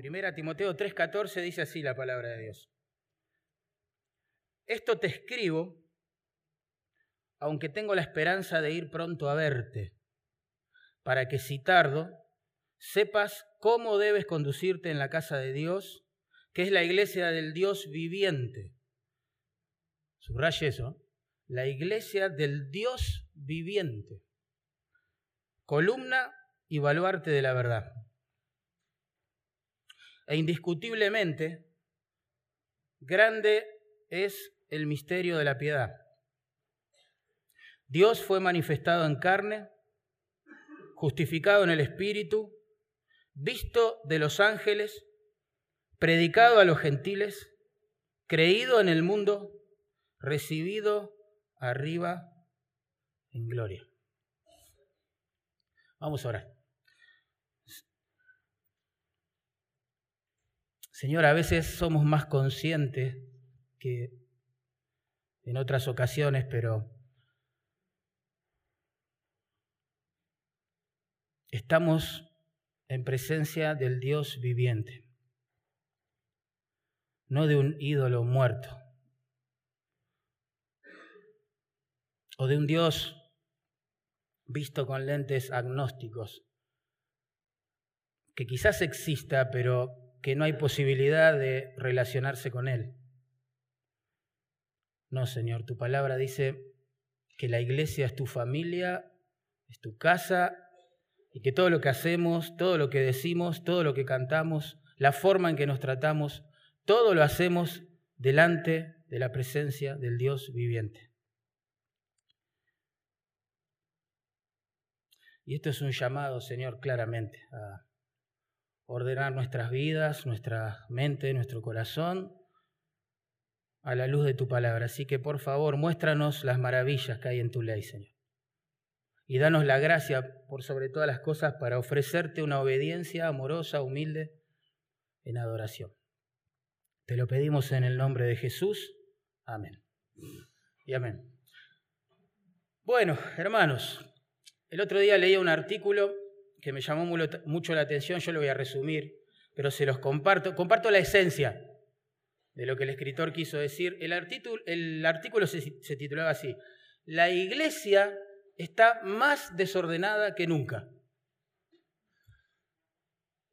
Primera Timoteo 3:14 dice así la palabra de Dios. Esto te escribo, aunque tengo la esperanza de ir pronto a verte, para que si tardo, sepas cómo debes conducirte en la casa de Dios, que es la iglesia del Dios viviente. Subraye eso, la iglesia del Dios viviente, columna y baluarte de la verdad. E indiscutiblemente, grande es el misterio de la piedad. Dios fue manifestado en carne, justificado en el Espíritu, visto de los ángeles, predicado a los gentiles, creído en el mundo, recibido arriba en gloria. Vamos a orar. Señor, a veces somos más conscientes que en otras ocasiones, pero estamos en presencia del Dios viviente, no de un ídolo muerto, o de un Dios visto con lentes agnósticos, que quizás exista, pero que no hay posibilidad de relacionarse con Él. No, Señor, tu palabra dice que la iglesia es tu familia, es tu casa, y que todo lo que hacemos, todo lo que decimos, todo lo que cantamos, la forma en que nos tratamos, todo lo hacemos delante de la presencia del Dios viviente. Y esto es un llamado, Señor, claramente, a ordenar nuestras vidas, nuestra mente, nuestro corazón a la luz de tu palabra. Así que por favor, muéstranos las maravillas que hay en tu ley, Señor. Y danos la gracia por sobre todas las cosas para ofrecerte una obediencia amorosa, humilde, en adoración. Te lo pedimos en el nombre de Jesús. Amén. Y amén. Bueno, hermanos, el otro día leía un artículo que me llamó mucho la atención, yo lo voy a resumir, pero se los comparto. Comparto la esencia de lo que el escritor quiso decir. El artículo, el artículo se, se titulaba así, La iglesia está más desordenada que nunca.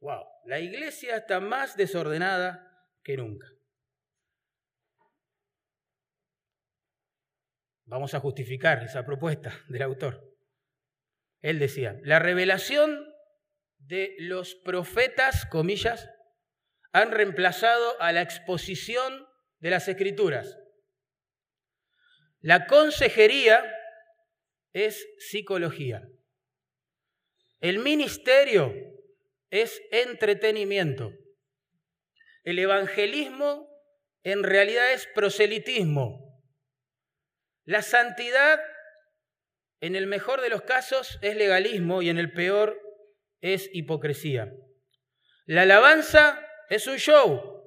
Wow, la iglesia está más desordenada que nunca. Vamos a justificar esa propuesta del autor. Él decía, la revelación de los profetas, comillas, han reemplazado a la exposición de las escrituras. La consejería es psicología. El ministerio es entretenimiento. El evangelismo en realidad es proselitismo. La santidad en el mejor de los casos es legalismo y en el peor es hipocresía. La alabanza es un show.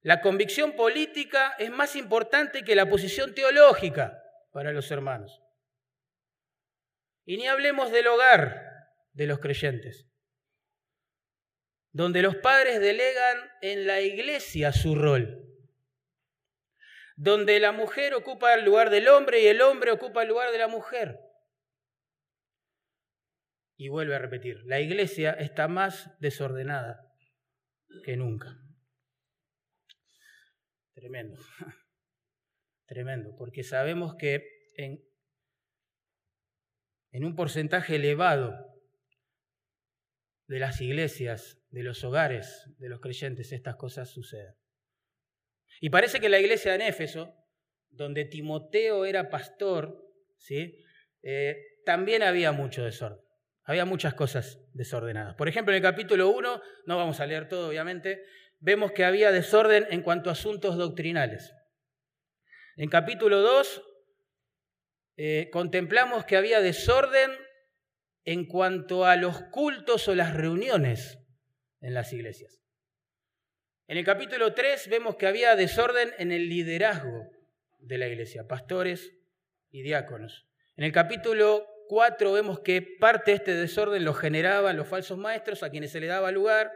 La convicción política es más importante que la posición teológica para los hermanos. Y ni hablemos del hogar de los creyentes, donde los padres delegan en la iglesia su rol, donde la mujer ocupa el lugar del hombre y el hombre ocupa el lugar de la mujer. Y vuelve a repetir, la iglesia está más desordenada que nunca. Tremendo, tremendo, porque sabemos que en, en un porcentaje elevado de las iglesias, de los hogares de los creyentes, estas cosas suceden. Y parece que la iglesia en Éfeso, donde Timoteo era pastor, ¿sí? Eh, también había mucho desorden. Había muchas cosas desordenadas. Por ejemplo, en el capítulo 1, no vamos a leer todo obviamente, vemos que había desorden en cuanto a asuntos doctrinales. En capítulo 2, eh, contemplamos que había desorden en cuanto a los cultos o las reuniones en las iglesias. En el capítulo 3 vemos que había desorden en el liderazgo de la iglesia, pastores y diáconos. En el capítulo 4 vemos que parte de este desorden lo generaban los falsos maestros a quienes se le daba lugar.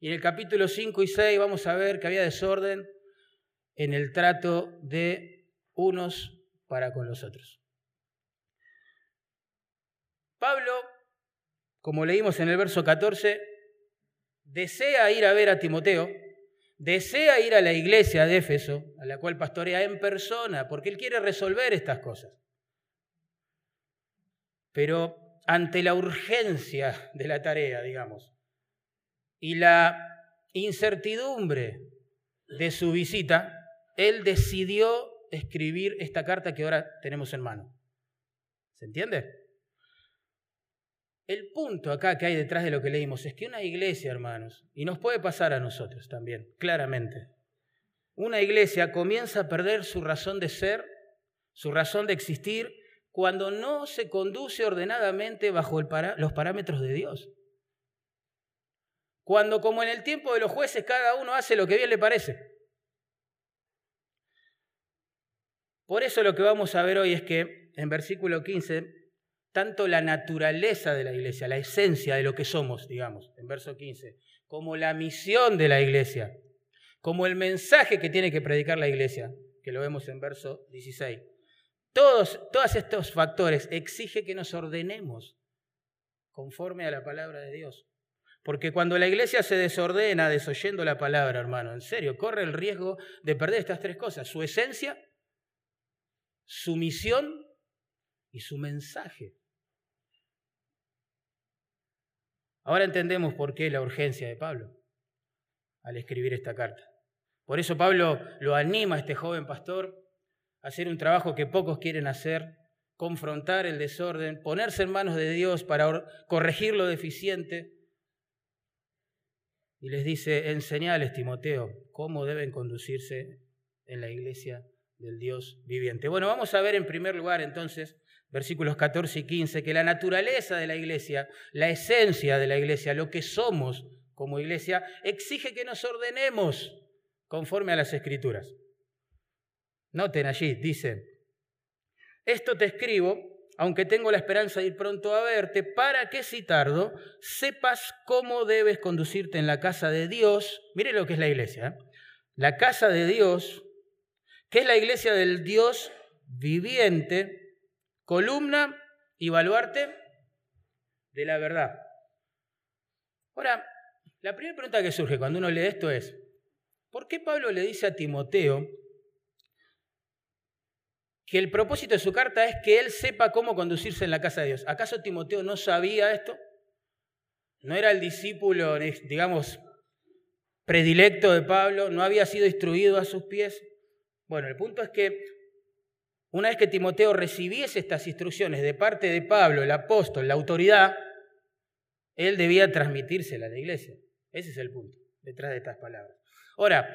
Y en el capítulo 5 y 6 vamos a ver que había desorden en el trato de unos para con los otros. Pablo, como leímos en el verso 14, desea ir a ver a Timoteo, desea ir a la iglesia de Éfeso, a la cual pastorea en persona, porque él quiere resolver estas cosas. Pero ante la urgencia de la tarea, digamos, y la incertidumbre de su visita, él decidió escribir esta carta que ahora tenemos en mano. ¿Se entiende? El punto acá que hay detrás de lo que leímos es que una iglesia, hermanos, y nos puede pasar a nosotros también, claramente, una iglesia comienza a perder su razón de ser, su razón de existir, cuando no se conduce ordenadamente bajo los parámetros de Dios. Cuando, como en el tiempo de los jueces, cada uno hace lo que bien le parece. Por eso lo que vamos a ver hoy es que en versículo 15 tanto la naturaleza de la iglesia, la esencia de lo que somos, digamos, en verso 15, como la misión de la iglesia, como el mensaje que tiene que predicar la iglesia, que lo vemos en verso 16. Todos, todos estos factores exigen que nos ordenemos conforme a la palabra de Dios. Porque cuando la iglesia se desordena desoyendo la palabra, hermano, en serio, corre el riesgo de perder estas tres cosas, su esencia, su misión y su mensaje. Ahora entendemos por qué la urgencia de Pablo al escribir esta carta. Por eso Pablo lo anima a este joven pastor a hacer un trabajo que pocos quieren hacer, confrontar el desorden, ponerse en manos de Dios para corregir lo deficiente. Y les dice, enseñales, Timoteo, cómo deben conducirse en la iglesia del Dios viviente. Bueno, vamos a ver en primer lugar entonces versículos 14 y 15, que la naturaleza de la iglesia, la esencia de la iglesia, lo que somos como iglesia, exige que nos ordenemos conforme a las escrituras. Noten allí, dice, esto te escribo, aunque tengo la esperanza de ir pronto a verte, para que si tardo, sepas cómo debes conducirte en la casa de Dios. Mire lo que es la iglesia. ¿eh? La casa de Dios, que es la iglesia del Dios viviente, columna y baluarte de la verdad. Ahora, la primera pregunta que surge cuando uno lee esto es, ¿por qué Pablo le dice a Timoteo que el propósito de su carta es que él sepa cómo conducirse en la casa de Dios? ¿Acaso Timoteo no sabía esto? ¿No era el discípulo, digamos, predilecto de Pablo? ¿No había sido instruido a sus pies? Bueno, el punto es que una vez que Timoteo recibiese estas instrucciones de parte de Pablo, el apóstol, la autoridad, él debía transmitírselas a la iglesia. Ese es el punto detrás de estas palabras. Ahora,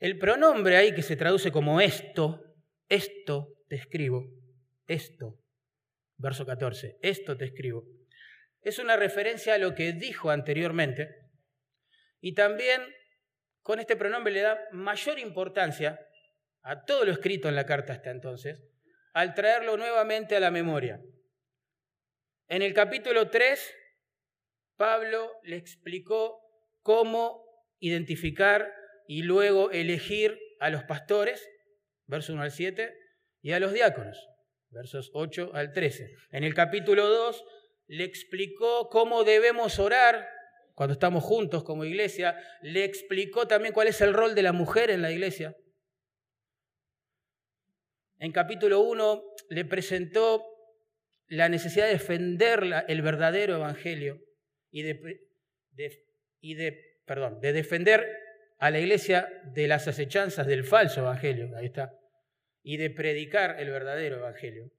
el pronombre ahí que se traduce como esto, esto te escribo, esto, verso 14, esto te escribo, es una referencia a lo que dijo anteriormente y también con este pronombre le da mayor importancia a todo lo escrito en la carta hasta entonces, al traerlo nuevamente a la memoria. En el capítulo 3, Pablo le explicó cómo identificar y luego elegir a los pastores, verso 1 al 7, y a los diáconos, versos 8 al 13. En el capítulo 2 le explicó cómo debemos orar cuando estamos juntos como iglesia, le explicó también cuál es el rol de la mujer en la iglesia, en capítulo 1 le presentó la necesidad de defender el verdadero evangelio y de, y de, perdón, de defender a la iglesia de las acechanzas del falso evangelio, ahí está, y de predicar el verdadero evangelio.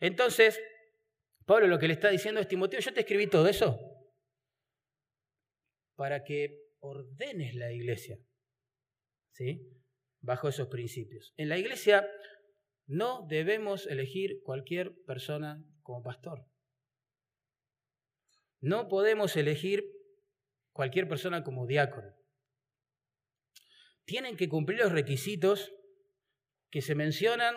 Entonces, Pablo lo que le está diciendo es, Timoteo, yo te escribí todo eso para que ordenes la iglesia, ¿sí? Bajo esos principios. En la iglesia no debemos elegir cualquier persona como pastor. No podemos elegir cualquier persona como diácono. Tienen que cumplir los requisitos que se mencionan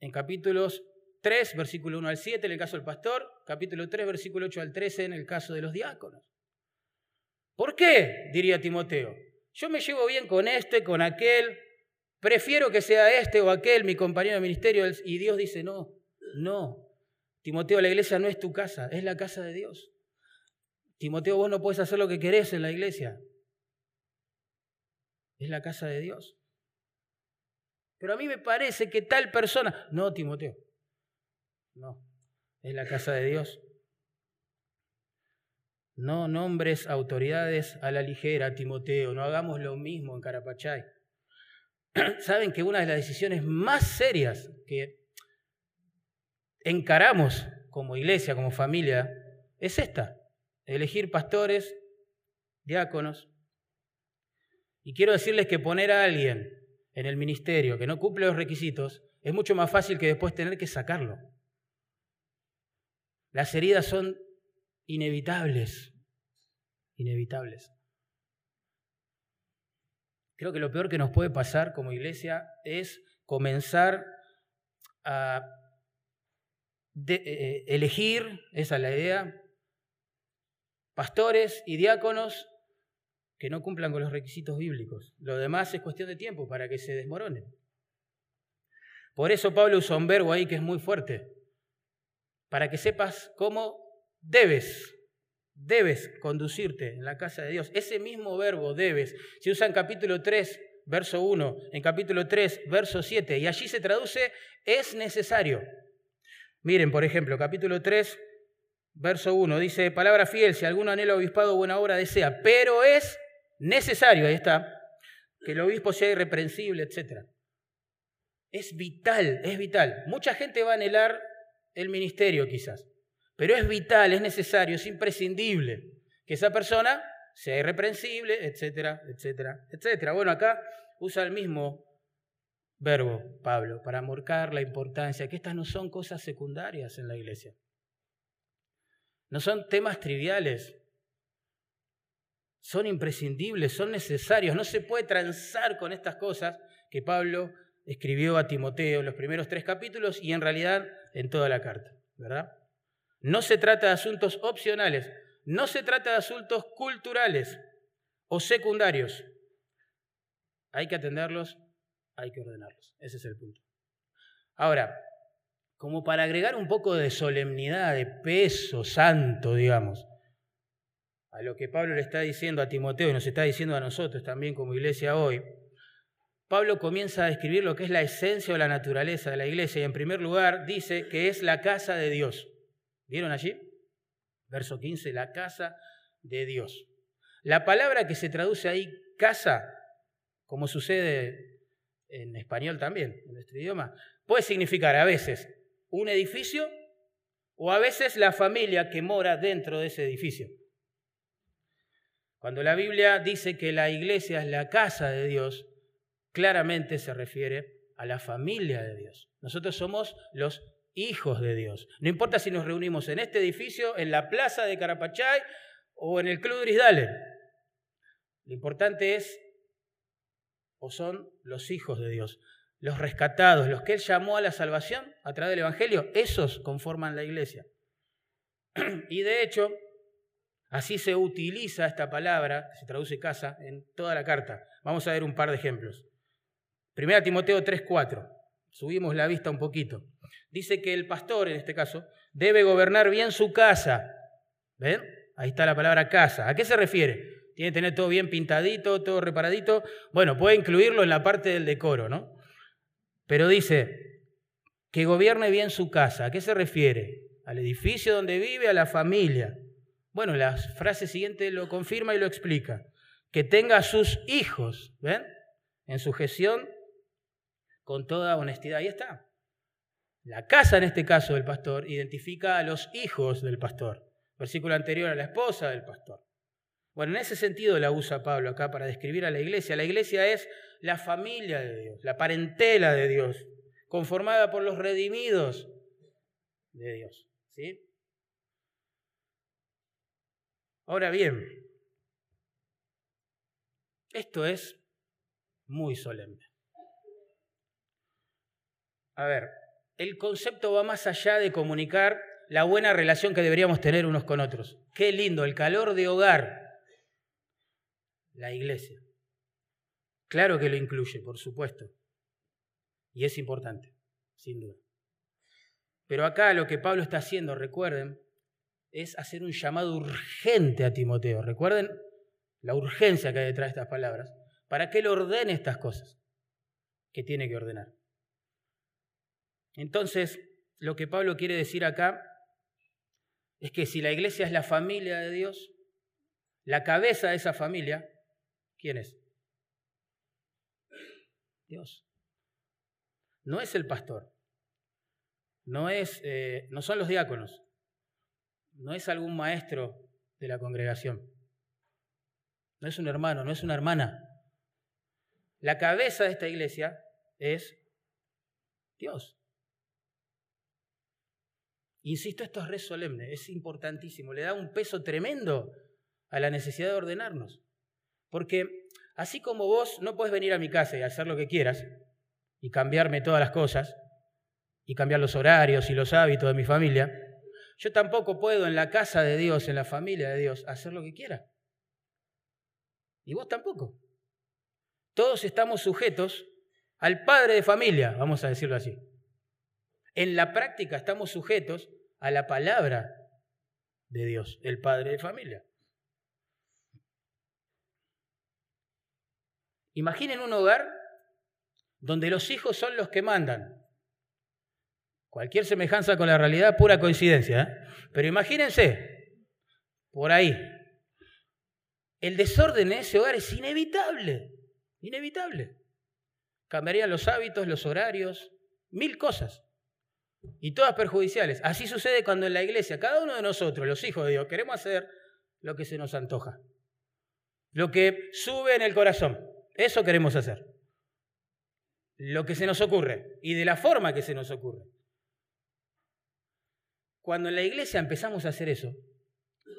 en capítulos 3, versículo 1 al 7 en el caso del pastor, capítulo 3, versículo 8 al 13 en el caso de los diáconos. ¿Por qué? diría Timoteo. Yo me llevo bien con este, con aquel, prefiero que sea este o aquel mi compañero de ministerio. Y Dios dice, no, no. Timoteo, la iglesia no es tu casa, es la casa de Dios. Timoteo, vos no puedes hacer lo que querés en la iglesia. Es la casa de Dios. Pero a mí me parece que tal persona... No, Timoteo. No, es la casa de Dios. No nombres autoridades a la ligera, Timoteo. No hagamos lo mismo en Carapachay. Saben que una de las decisiones más serias que encaramos como iglesia, como familia, es esta. Elegir pastores, diáconos. Y quiero decirles que poner a alguien en el ministerio que no cumple los requisitos es mucho más fácil que después tener que sacarlo. Las heridas son inevitables, inevitables. Creo que lo peor que nos puede pasar como iglesia es comenzar a eh, eh, elegir, esa es la idea, pastores y diáconos que no cumplan con los requisitos bíblicos. Lo demás es cuestión de tiempo para que se desmoronen. Por eso Pablo usa un verbo ahí que es muy fuerte, para que sepas cómo debes, debes conducirte en la casa de Dios. Ese mismo verbo debes se usa en capítulo 3, verso 1, en capítulo 3, verso 7, y allí se traduce es necesario. Miren, por ejemplo, capítulo 3, verso 1, dice, palabra fiel, si algún anhelo obispado buena obra desea, pero es necesario, ahí está, que el obispo sea irreprensible, etc. Es vital, es vital. Mucha gente va a anhelar el ministerio quizás, pero es vital, es necesario, es imprescindible que esa persona sea irreprensible, etcétera, etcétera, etcétera. Bueno, acá usa el mismo verbo, Pablo, para marcar la importancia, que estas no son cosas secundarias en la iglesia. No son temas triviales. Son imprescindibles, son necesarios. No se puede transar con estas cosas que Pablo escribió a Timoteo en los primeros tres capítulos y en realidad en toda la carta, ¿verdad? No se trata de asuntos opcionales, no se trata de asuntos culturales o secundarios. Hay que atenderlos hay que ordenarlos. Ese es el punto. Ahora, como para agregar un poco de solemnidad, de peso santo, digamos, a lo que Pablo le está diciendo a Timoteo y nos está diciendo a nosotros también como iglesia hoy, Pablo comienza a describir lo que es la esencia o la naturaleza de la iglesia y en primer lugar dice que es la casa de Dios. ¿Vieron allí? Verso 15, la casa de Dios. La palabra que se traduce ahí, casa, como sucede en español también, en nuestro idioma, puede significar a veces un edificio o a veces la familia que mora dentro de ese edificio. Cuando la Biblia dice que la iglesia es la casa de Dios, claramente se refiere a la familia de Dios. Nosotros somos los hijos de Dios. No importa si nos reunimos en este edificio, en la plaza de Carapachay o en el Club Drisdale. Lo importante es o son los hijos de Dios, los rescatados, los que Él llamó a la salvación a través del Evangelio, esos conforman la iglesia. Y de hecho, así se utiliza esta palabra, se traduce casa, en toda la carta. Vamos a ver un par de ejemplos. Primera Timoteo 3:4, subimos la vista un poquito. Dice que el pastor, en este caso, debe gobernar bien su casa. ¿Ven? Ahí está la palabra casa. ¿A qué se refiere? tiene que tener todo bien pintadito, todo reparadito. Bueno, puede incluirlo en la parte del decoro, ¿no? Pero dice que gobierne bien su casa. ¿A qué se refiere? Al edificio donde vive, a la familia. Bueno, la frase siguiente lo confirma y lo explica. Que tenga a sus hijos, ¿ven? En su gestión con toda honestidad. Ahí está. La casa, en este caso del pastor, identifica a los hijos del pastor. Versículo anterior a la esposa del pastor. Bueno, en ese sentido la usa Pablo acá para describir a la iglesia. La iglesia es la familia de Dios, la parentela de Dios, conformada por los redimidos de Dios. ¿sí? Ahora bien, esto es muy solemne. A ver, el concepto va más allá de comunicar la buena relación que deberíamos tener unos con otros. Qué lindo, el calor de hogar la iglesia. Claro que lo incluye, por supuesto. Y es importante, sin duda. Pero acá lo que Pablo está haciendo, recuerden, es hacer un llamado urgente a Timoteo. Recuerden la urgencia que hay detrás de estas palabras, para que él ordene estas cosas que tiene que ordenar. Entonces, lo que Pablo quiere decir acá es que si la iglesia es la familia de Dios, la cabeza de esa familia, ¿quién es? Dios. No es el pastor, no, es, eh, no son los diáconos, no es algún maestro de la congregación, no es un hermano, no es una hermana. La cabeza de esta iglesia es Dios. Insisto, esto es re solemne, es importantísimo, le da un peso tremendo a la necesidad de ordenarnos. Porque así como vos no puedes venir a mi casa y hacer lo que quieras y cambiarme todas las cosas y cambiar los horarios y los hábitos de mi familia, yo tampoco puedo en la casa de Dios, en la familia de Dios, hacer lo que quiera. Y vos tampoco. Todos estamos sujetos al padre de familia, vamos a decirlo así. En la práctica estamos sujetos a la palabra de Dios, el padre de familia. Imaginen un hogar donde los hijos son los que mandan. Cualquier semejanza con la realidad, pura coincidencia. ¿eh? Pero imagínense, por ahí, el desorden en ese hogar es inevitable, inevitable. Cambiarían los hábitos, los horarios, mil cosas. Y todas perjudiciales. Así sucede cuando en la iglesia, cada uno de nosotros, los hijos de Dios, queremos hacer lo que se nos antoja. Lo que sube en el corazón. Eso queremos hacer. Lo que se nos ocurre y de la forma que se nos ocurre. Cuando en la iglesia empezamos a hacer eso,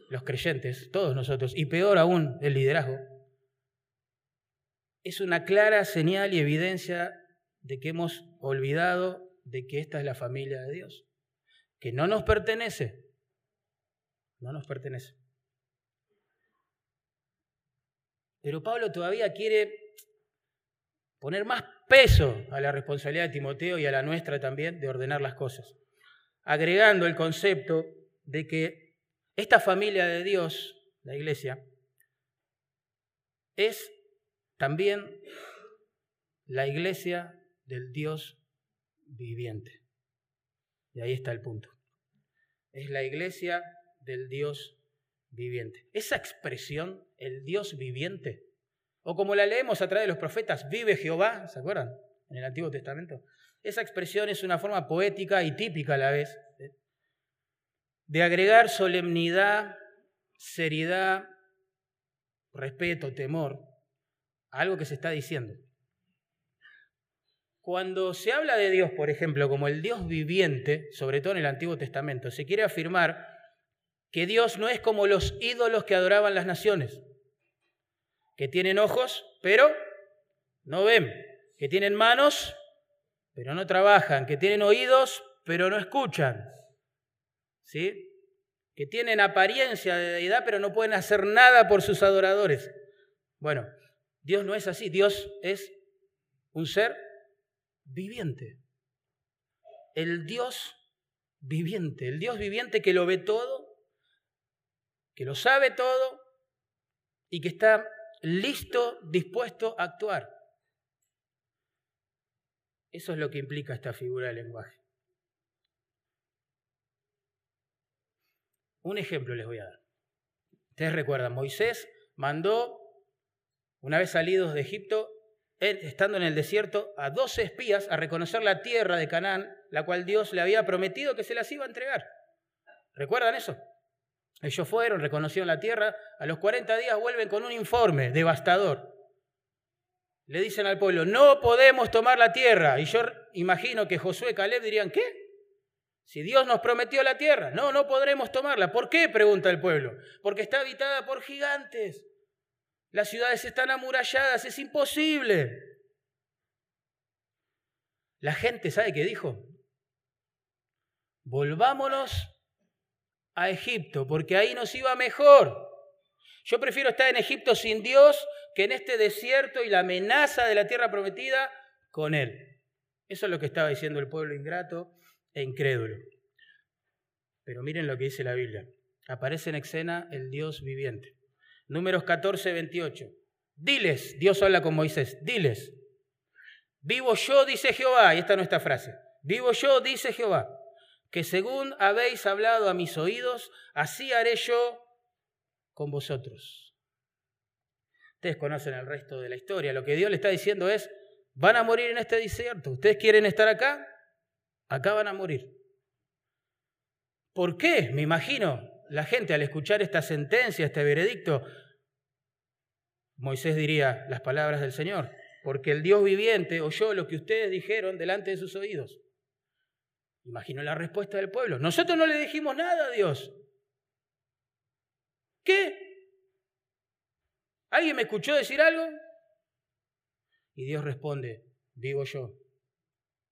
los creyentes, todos nosotros, y peor aún el liderazgo, es una clara señal y evidencia de que hemos olvidado de que esta es la familia de Dios, que no nos pertenece, no nos pertenece. Pero Pablo todavía quiere poner más peso a la responsabilidad de Timoteo y a la nuestra también de ordenar las cosas, agregando el concepto de que esta familia de Dios, la iglesia, es también la iglesia del Dios viviente. Y ahí está el punto. Es la iglesia del Dios viviente. Esa expresión, el Dios viviente, o como la leemos a través de los profetas, vive Jehová, ¿se acuerdan? En el Antiguo Testamento. Esa expresión es una forma poética y típica a la vez ¿eh? de agregar solemnidad, seriedad, respeto, temor a algo que se está diciendo. Cuando se habla de Dios, por ejemplo, como el Dios viviente, sobre todo en el Antiguo Testamento, se quiere afirmar que Dios no es como los ídolos que adoraban las naciones que tienen ojos, pero no ven, que tienen manos, pero no trabajan, que tienen oídos, pero no escuchan, ¿sí? que tienen apariencia de deidad, pero no pueden hacer nada por sus adoradores. Bueno, Dios no es así, Dios es un ser viviente. El Dios viviente, el Dios viviente que lo ve todo, que lo sabe todo y que está listo, dispuesto a actuar. Eso es lo que implica esta figura del lenguaje. Un ejemplo les voy a dar. Ustedes recuerdan, Moisés mandó, una vez salidos de Egipto, estando en el desierto, a dos espías a reconocer la tierra de Canaán, la cual Dios le había prometido que se las iba a entregar. ¿Recuerdan eso? Ellos fueron, reconocieron la tierra, a los 40 días vuelven con un informe devastador. Le dicen al pueblo, no podemos tomar la tierra. Y yo imagino que Josué y Caleb dirían, ¿qué? Si Dios nos prometió la tierra, no, no podremos tomarla. ¿Por qué? pregunta el pueblo. Porque está habitada por gigantes. Las ciudades están amuralladas, es imposible. La gente, ¿sabe qué dijo? Volvámonos a Egipto, porque ahí nos iba mejor. Yo prefiero estar en Egipto sin Dios que en este desierto y la amenaza de la tierra prometida con Él. Eso es lo que estaba diciendo el pueblo ingrato e incrédulo. Pero miren lo que dice la Biblia. Aparece en escena el Dios viviente. Números 14, 28. Diles, Dios habla con Moisés, diles, vivo yo, dice Jehová, y esta es nuestra frase, vivo yo, dice Jehová, que según habéis hablado a mis oídos, así haré yo con vosotros. Ustedes conocen el resto de la historia. Lo que Dios le está diciendo es, van a morir en este desierto. ¿Ustedes quieren estar acá? Acá van a morir. ¿Por qué? Me imagino la gente al escuchar esta sentencia, este veredicto, Moisés diría las palabras del Señor, porque el Dios viviente oyó lo que ustedes dijeron delante de sus oídos. Imagino la respuesta del pueblo. Nosotros no le dijimos nada a Dios. ¿Qué? ¿Alguien me escuchó decir algo? Y Dios responde, vivo yo,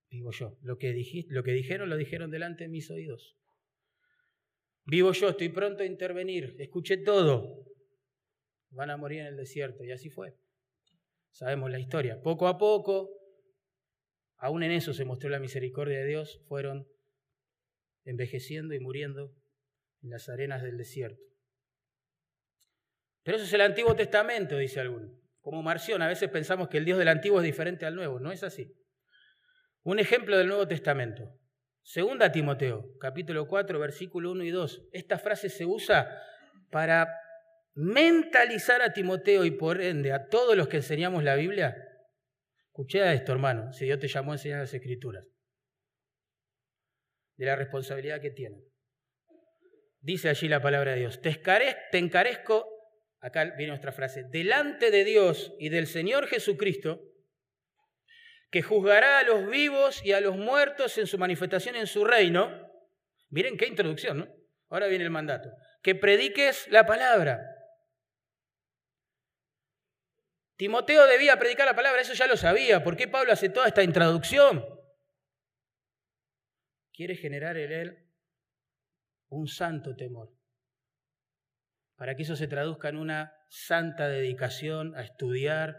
vivo yo. Lo que, dijiste, lo que dijeron lo dijeron delante de mis oídos. Vivo yo, estoy pronto a intervenir, escuché todo. Van a morir en el desierto. Y así fue. Sabemos la historia. Poco a poco, aún en eso se mostró la misericordia de Dios, fueron envejeciendo y muriendo en las arenas del desierto. Pero eso es el Antiguo Testamento, dice alguno. Como Marción, a veces pensamos que el Dios del Antiguo es diferente al Nuevo. No es así. Un ejemplo del Nuevo Testamento. Segunda Timoteo, capítulo 4, versículo 1 y 2. Esta frase se usa para mentalizar a Timoteo y por ende a todos los que enseñamos la Biblia. Escuché esto, hermano, si Dios te llamó a enseñar las Escrituras. De la responsabilidad que tienen. Dice allí la palabra de Dios, te encarezco acá viene nuestra frase, delante de Dios y del Señor Jesucristo, que juzgará a los vivos y a los muertos en su manifestación en su reino. Miren qué introducción, ¿no? Ahora viene el mandato. Que prediques la palabra. Timoteo debía predicar la palabra, eso ya lo sabía. ¿Por qué Pablo hace toda esta introducción? Quiere generar en él un santo temor para que eso se traduzca en una santa dedicación a estudiar,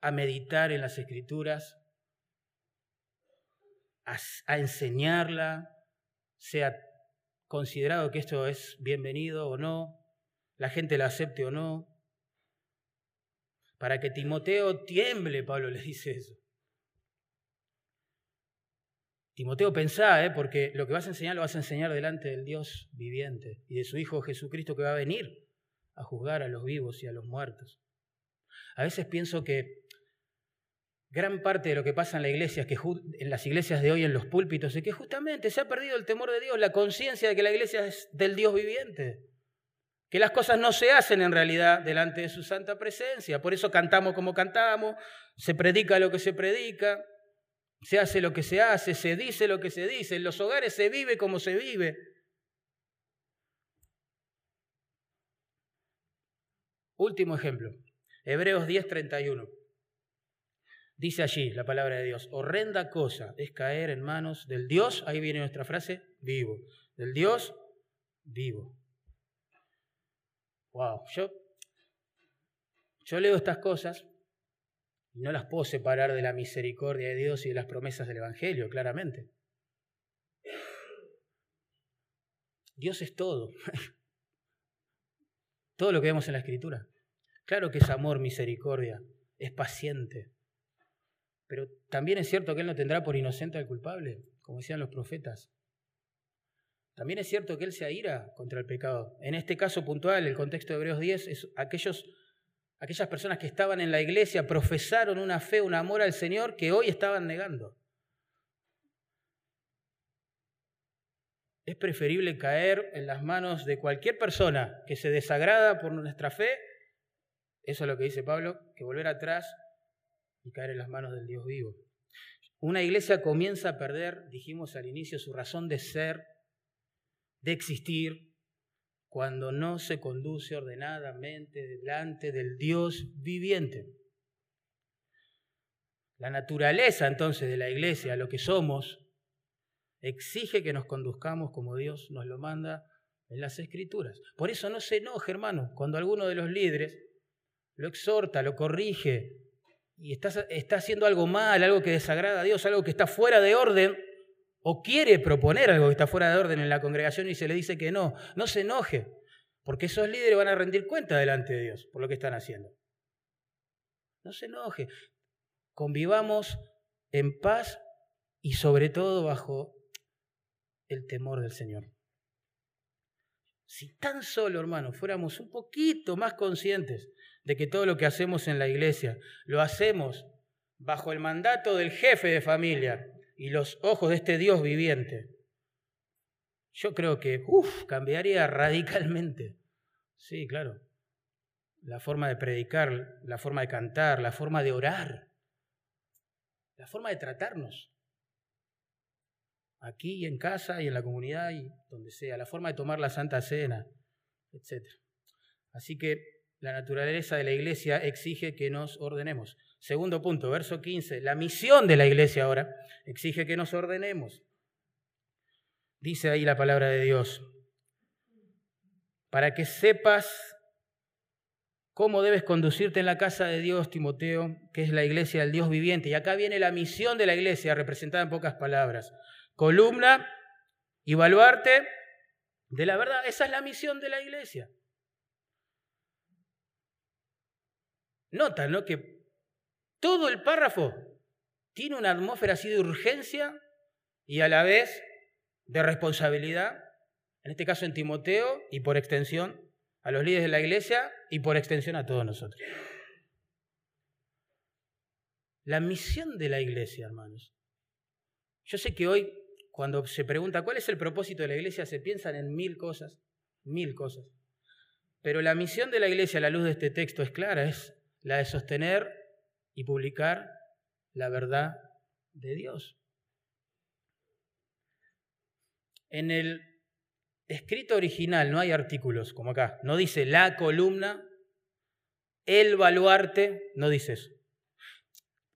a meditar en las escrituras, a, enseñarla, sea considerado que esto es bienvenido o no, la gente la acepte o no. Para que Timoteo tiemble, Pablo le dice eso. Timoteo, pensá, ¿eh? porque lo que vas a enseñar lo vas a enseñar delante del Dios viviente y de su Hijo Jesucristo que va a venir a juzgar a los vivos y a los muertos. A veces pienso que gran parte de lo que pasa en la iglesia, que en las iglesias de hoy, en los púlpitos, es que justamente se ha perdido el temor de Dios, la conciencia de que la iglesia es del Dios viviente, que las cosas no se hacen en realidad delante de su santa presencia. Por eso cantamos como cantamos, se predica lo que se predica, se hace lo que se hace, se dice lo que se dice, en los hogares se vive como se vive. Último ejemplo, Hebreos 10:31. Dice allí la palabra de Dios, horrenda cosa es caer en manos del Dios, ahí viene nuestra frase, vivo, del Dios vivo. Wow, yo, yo leo estas cosas y no las puedo separar de la misericordia de Dios y de las promesas del Evangelio, claramente. Dios es todo. Todo lo que vemos en la Escritura. Claro que es amor, misericordia, es paciente. Pero también es cierto que Él no tendrá por inocente al culpable, como decían los profetas. También es cierto que Él se aira contra el pecado. En este caso puntual, el contexto de Hebreos 10, es aquellos Aquellas personas que estaban en la iglesia profesaron una fe, un amor al Señor que hoy estaban negando. Es preferible caer en las manos de cualquier persona que se desagrada por nuestra fe, eso es lo que dice Pablo, que volver atrás y caer en las manos del Dios vivo. Una iglesia comienza a perder, dijimos al inicio, su razón de ser, de existir, cuando no se conduce ordenadamente delante del Dios viviente. La naturaleza entonces de la iglesia, lo que somos, exige que nos conduzcamos como Dios nos lo manda en las escrituras. Por eso no se enoje, hermano, cuando alguno de los líderes lo exhorta, lo corrige y está, haciendo algo mal, algo que desagrada a Dios, algo que está fuera de orden, o quiere proponer algo que está fuera de orden en la congregación y se le dice que no, no se enoje, porque esos líderes van a rendir cuenta delante de Dios por lo que están haciendo. No se enoje, convivamos en paz y sobre todo bajo el temor del Señor. Si tan solo, hermano, fuéramos un poquito más conscientes de que todo lo que hacemos en la iglesia lo hacemos bajo el mandato del jefe de familia y los ojos de este Dios viviente, yo creo que uf, cambiaría radicalmente. Sí, claro. La forma de predicar, la forma de cantar, la forma de orar, la forma de tratarnos aquí en casa y en la comunidad y donde sea, la forma de tomar la Santa Cena, etc. Así que la naturaleza de la iglesia exige que nos ordenemos. Segundo punto, verso 15, la misión de la iglesia ahora exige que nos ordenemos. Dice ahí la palabra de Dios, para que sepas cómo debes conducirte en la casa de Dios, Timoteo, que es la iglesia del Dios viviente. Y acá viene la misión de la iglesia, representada en pocas palabras columna y baluarte de la verdad. Esa es la misión de la iglesia. Nota, ¿no? Que todo el párrafo tiene una atmósfera así de urgencia y a la vez de responsabilidad, en este caso en Timoteo y por extensión a los líderes de la iglesia y por extensión a todos nosotros. La misión de la iglesia, hermanos. Yo sé que hoy cuando se pregunta cuál es el propósito de la iglesia, se piensan en mil cosas, mil cosas. Pero la misión de la iglesia a la luz de este texto es clara, es la de sostener y publicar la verdad de Dios. En el escrito original no hay artículos, como acá. No dice la columna, el baluarte, no dice eso.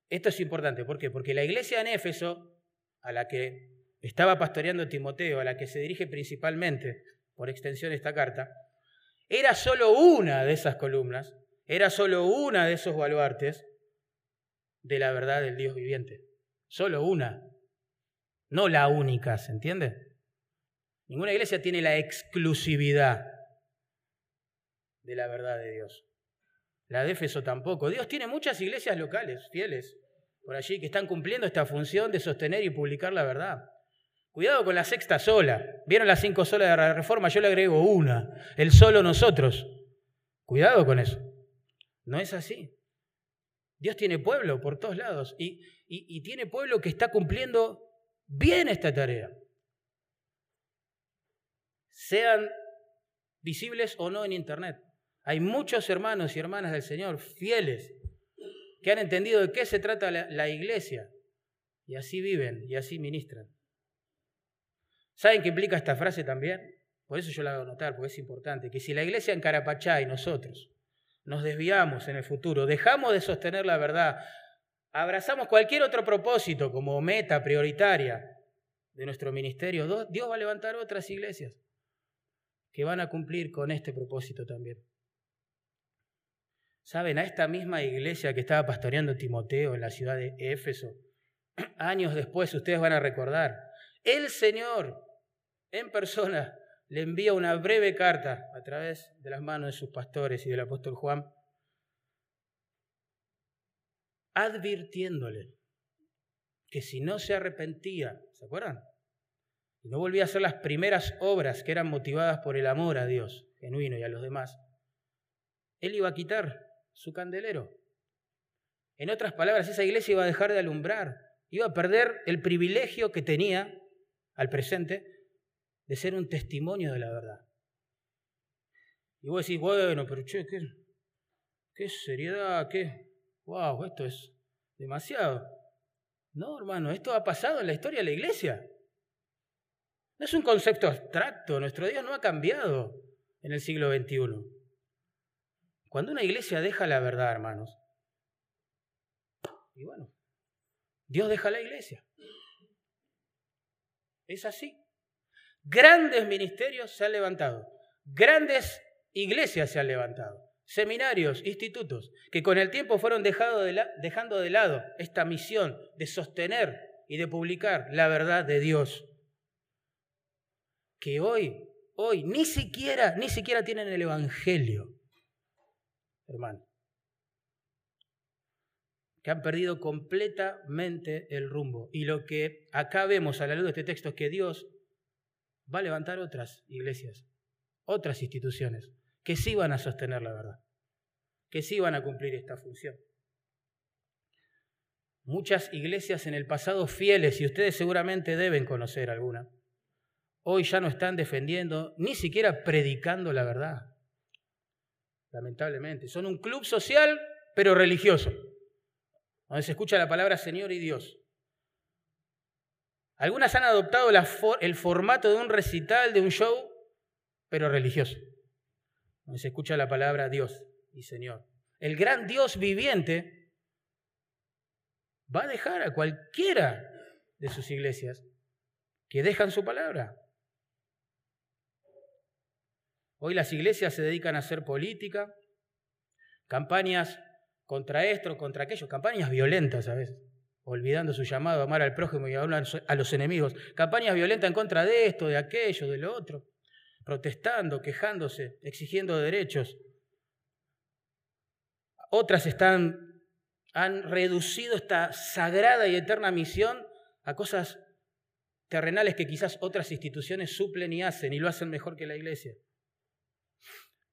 Esto es importante, ¿por qué? Porque la iglesia en Éfeso, a la que estaba pastoreando Timoteo, a la que se dirige principalmente, por extensión, esta carta, era solo una de esas columnas, era solo una de esos baluartes de la verdad del Dios viviente. Solo una, no la única, ¿se entiende? Ninguna iglesia tiene la exclusividad de la verdad de Dios. La de Éfeso tampoco. Dios tiene muchas iglesias locales, fieles, por allí, que están cumpliendo esta función de sostener y publicar la verdad. Cuidado con la sexta sola. ¿Vieron las cinco solas de la reforma? Yo le agrego una. El solo nosotros. Cuidado con eso. No es así. Dios tiene pueblo por todos lados y, y tiene pueblo que está cumpliendo bien esta tarea. Sean visibles o no en Internet. Hay muchos hermanos y hermanas del Señor fieles que han entendido de qué se trata la, iglesia y así viven y así ministran. ¿Saben qué implica esta frase también? Por eso yo la hago notar, porque es importante, que si la iglesia en Carapachá y nosotros nos desviamos en el futuro, dejamos de sostener la verdad, abrazamos cualquier otro propósito como meta prioritaria de nuestro ministerio, Dios va a levantar otras iglesias que van a cumplir con este propósito también. ¿Saben? A esta misma iglesia que estaba pastoreando Timoteo en la ciudad de Éfeso, años después ustedes van a recordar, el Señor en persona le envía una breve carta a través de las manos de sus pastores y del apóstol Juan, advirtiéndole que si no se arrepentía, ¿se acuerdan? Y no volvía a hacer las primeras obras que eran motivadas por el amor a Dios genuino y a los demás, él iba a quitar su candelero. En otras palabras, esa iglesia iba a dejar de alumbrar, iba a perder el privilegio que tenía al presente de ser un testimonio de la verdad. Y vos decís, bueno, pero che, qué, qué seriedad, qué, wow, esto es demasiado. No, hermano, esto ha pasado en la historia de la iglesia. No es un concepto abstracto, nuestro Dios no ha cambiado en el siglo XXI. Cuando una iglesia deja la verdad, hermanos, y bueno, Dios deja la iglesia. Es así. Grandes ministerios se han levantado, grandes iglesias se han levantado, seminarios, institutos, que con el tiempo fueron dejando de lado esta misión de sostener y de publicar la verdad de Dios. Que hoy, hoy, ni siquiera, ni siquiera tienen el Evangelio, hermano que han perdido completamente el rumbo. Y lo que acá vemos a la luz de este texto es que Dios va a levantar otras iglesias, otras instituciones, que sí van a sostener la verdad, que sí van a cumplir esta función. Muchas iglesias en el pasado fieles, y ustedes seguramente deben conocer alguna, hoy ya no están defendiendo, ni siquiera predicando la verdad. Lamentablemente. Son un club social, pero religioso donde se escucha la palabra Señor y Dios. Algunas han adoptado el formato de un recital, de un show, pero religioso, donde se escucha la palabra Dios y Señor. El gran Dios viviente va a dejar a cualquiera de sus iglesias que dejan su palabra. Hoy las iglesias se dedican a hacer política, campañas contra esto, contra aquello, campañas violentas a veces, olvidando su llamado a amar al prójimo y a a los enemigos, campañas violentas en contra de esto, de aquello, de lo otro, protestando, quejándose, exigiendo derechos. Otras están, han reducido esta sagrada y eterna misión a cosas terrenales que quizás otras instituciones suplen y hacen y lo hacen mejor que la iglesia.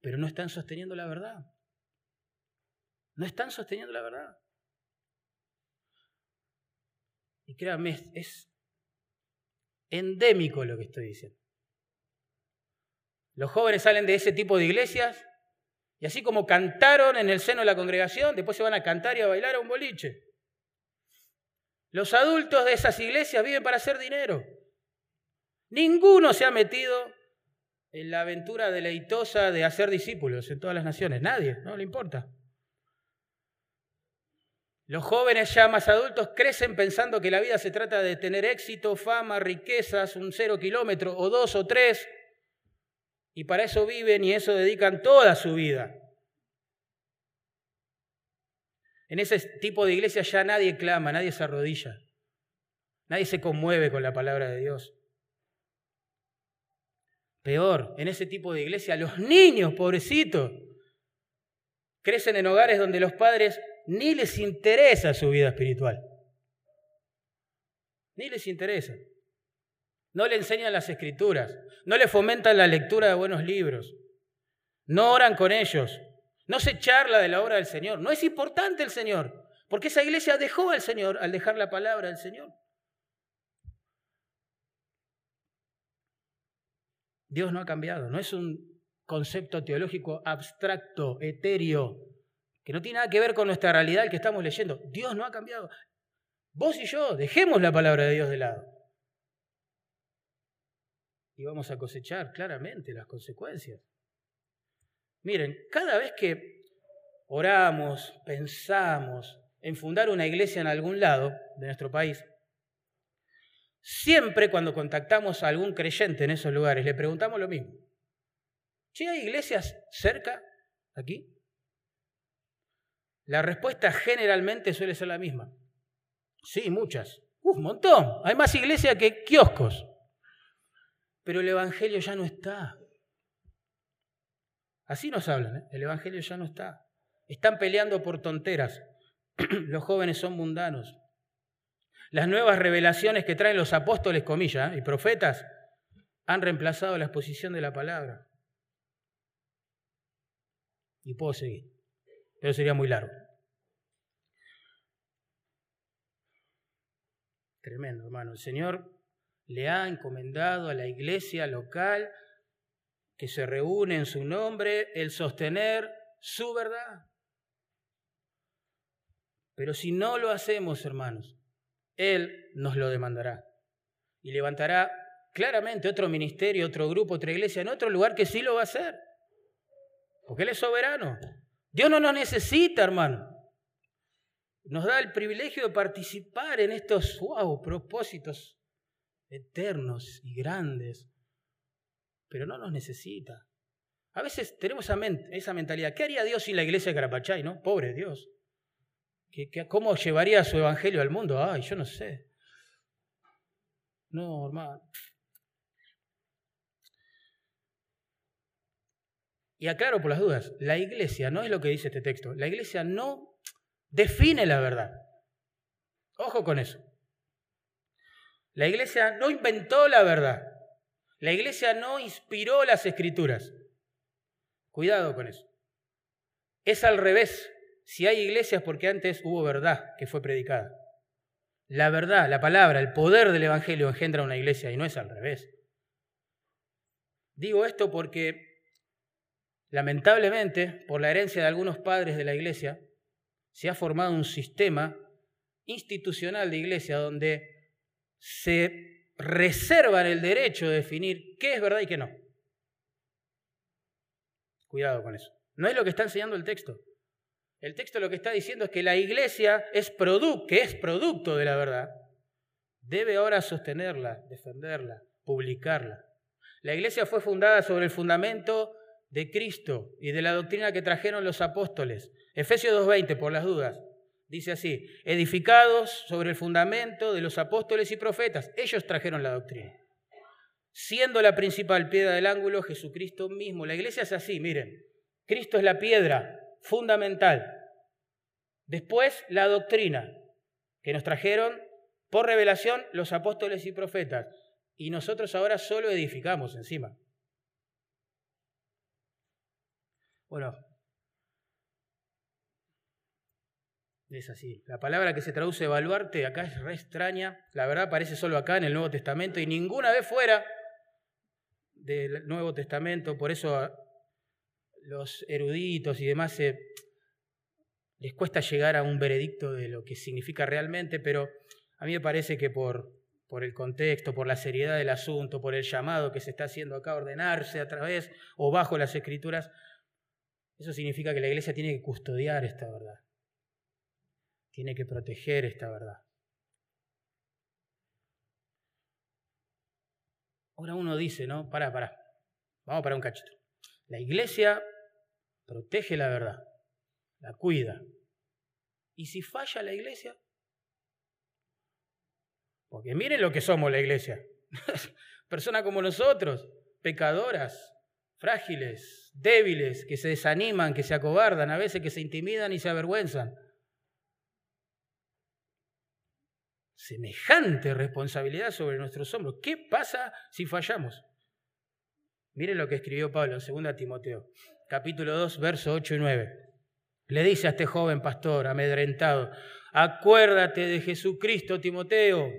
Pero no están sosteniendo la verdad. No están sosteniendo la verdad. Y créanme, es endémico lo que estoy diciendo. Los jóvenes salen de ese tipo de iglesias y así como cantaron en el seno de la congregación, después se van a cantar y a bailar a un boliche. Los adultos de esas iglesias viven para hacer dinero. Ninguno se ha metido en la aventura deleitosa de hacer discípulos en todas las naciones. Nadie, no le importa. Los jóvenes ya más adultos crecen pensando que la vida se trata de tener éxito, fama, riquezas, un cero kilómetro o dos o tres, y para eso viven y eso dedican toda su vida. En ese tipo de iglesia ya nadie clama, nadie se arrodilla, nadie se conmueve con la palabra de Dios. Peor, en ese tipo de iglesia los niños, pobrecitos, crecen en hogares donde los padres ni les interesa su vida espiritual. Ni les interesa. No le enseñan las escrituras, no le fomentan la lectura de buenos libros, no oran con ellos, no se charla de la obra del Señor. No es importante el Señor, porque esa iglesia dejó al Señor al dejar la palabra del Señor. Dios no ha cambiado, no es un concepto teológico abstracto, etéreo, que no tiene nada que ver con nuestra realidad el que estamos leyendo. Dios no ha cambiado. Vos y yo, dejemos la palabra de Dios de lado. Y vamos a cosechar claramente las consecuencias. Miren, cada vez que oramos, pensamos en fundar una iglesia en algún lado de nuestro país, siempre cuando contactamos a algún creyente en esos lugares, le preguntamos lo mismo. ¿Sí hay iglesias cerca, aquí? La respuesta generalmente suele ser la misma. Sí, muchas. Un montón. Hay más iglesias que kioscos. Pero el Evangelio ya no está. Así nos hablan, ¿eh? el Evangelio ya no está. Están peleando por tonteras. los jóvenes son mundanos. Las nuevas revelaciones que traen los apóstoles, comillas, ¿eh? y profetas, han reemplazado la exposición de la palabra. Y puedo seguir pero sería muy largo. Tremendo, hermano. El Señor le ha encomendado a la iglesia local que se reúne en su nombre el sostener su verdad. Pero si no lo hacemos, hermanos, Él nos lo demandará y levantará claramente otro ministerio, otro grupo, otra iglesia en otro lugar que sí lo va a hacer. Porque Él es soberano. Dios no nos necesita, hermano. Nos da el privilegio de participar en estos wow, propósitos eternos y grandes pero no nos necesita. A veces tenemos esa, mentalidad. ¿Qué haría Dios sin la iglesia de Carapachay? No? Pobre Dios. cómo llevaría su evangelio al mundo? Ay, yo no sé. No, hermano. Y aclaro por las dudas, la iglesia no es lo que dice este texto. La iglesia no define la verdad. Ojo con eso. La iglesia no inventó la verdad. La iglesia no inspiró las escrituras. Cuidado con eso. Es al revés. Si hay iglesias porque antes hubo verdad que fue predicada. La verdad, la palabra, el poder del Evangelio engendra una iglesia y no es al revés. Digo esto porque Lamentablemente, por la herencia de algunos padres de la iglesia, se ha formado un sistema institucional de iglesia donde se reservan el derecho de definir qué es verdad y qué no. Cuidado con eso. No es lo que está enseñando el texto. El texto lo que está diciendo es que la iglesia es que es producto de la verdad, debe ahora sostenerla, defenderla, publicarla. La iglesia fue fundada sobre el fundamento de Cristo y de la doctrina que trajeron los apóstoles. Efesios 2.20, por las dudas. Dice así, edificados sobre el fundamento de los apóstoles y profetas. Ellos trajeron la doctrina. Siendo la principal piedra del ángulo Jesucristo mismo. La iglesia es así, miren. Cristo es la piedra fundamental. Después la doctrina que nos trajeron por revelación los apóstoles y profetas. Y nosotros ahora solo edificamos encima. Bueno, es así. La palabra que se traduce evaluarte acá es re extraña. La verdad aparece solo acá en el Nuevo Testamento y ninguna vez fuera del Nuevo Testamento. Por eso los eruditos y demás les cuesta llegar a un veredicto de lo que significa realmente, pero a mí me parece que por, por el contexto, por la seriedad del asunto, por el llamado que se está haciendo acá a ordenarse a través o bajo las escrituras, eso significa que la iglesia tiene que custodiar esta verdad. Tiene que proteger esta verdad. Ahora uno dice, ¿no? Pará, pará. Vamos para un cachito. La iglesia protege la verdad, la cuida. ¿Y si falla la iglesia? Porque miren lo que somos la iglesia. Personas como nosotros, pecadoras, frágiles, débiles, que se desaniman, que se acobardan, a veces que se intimidan y se avergüenzan. Semejante responsabilidad sobre nuestros hombros. ¿Qué pasa si fallamos? Miren lo que escribió Pablo en 2 Timoteo, capítulo 2, versos 8 y 9. Le dice a este joven pastor amedrentado, acuérdate de Jesucristo, Timoteo,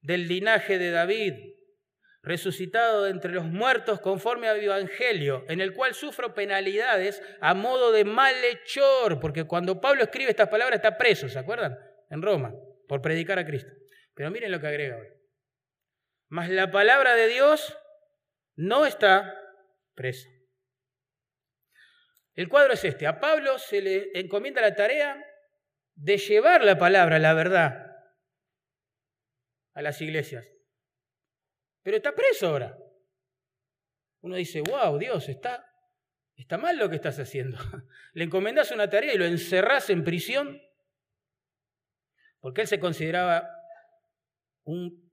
del linaje de David, resucitado de entre los muertos conforme al Evangelio, en el cual sufro penalidades a modo de malhechor, porque cuando Pablo escribe estas palabras está preso, ¿se acuerdan? En Roma, por predicar a Cristo. Pero miren lo que agrega hoy. Mas la palabra de Dios no está preso. El cuadro es este. A Pablo se le encomienda la tarea de llevar la palabra, la verdad, a las iglesias. Pero está preso ahora. Uno dice, wow, Dios, está, está mal lo que estás haciendo. Le encomendás una tarea y lo encerrás en prisión porque él se consideraba un,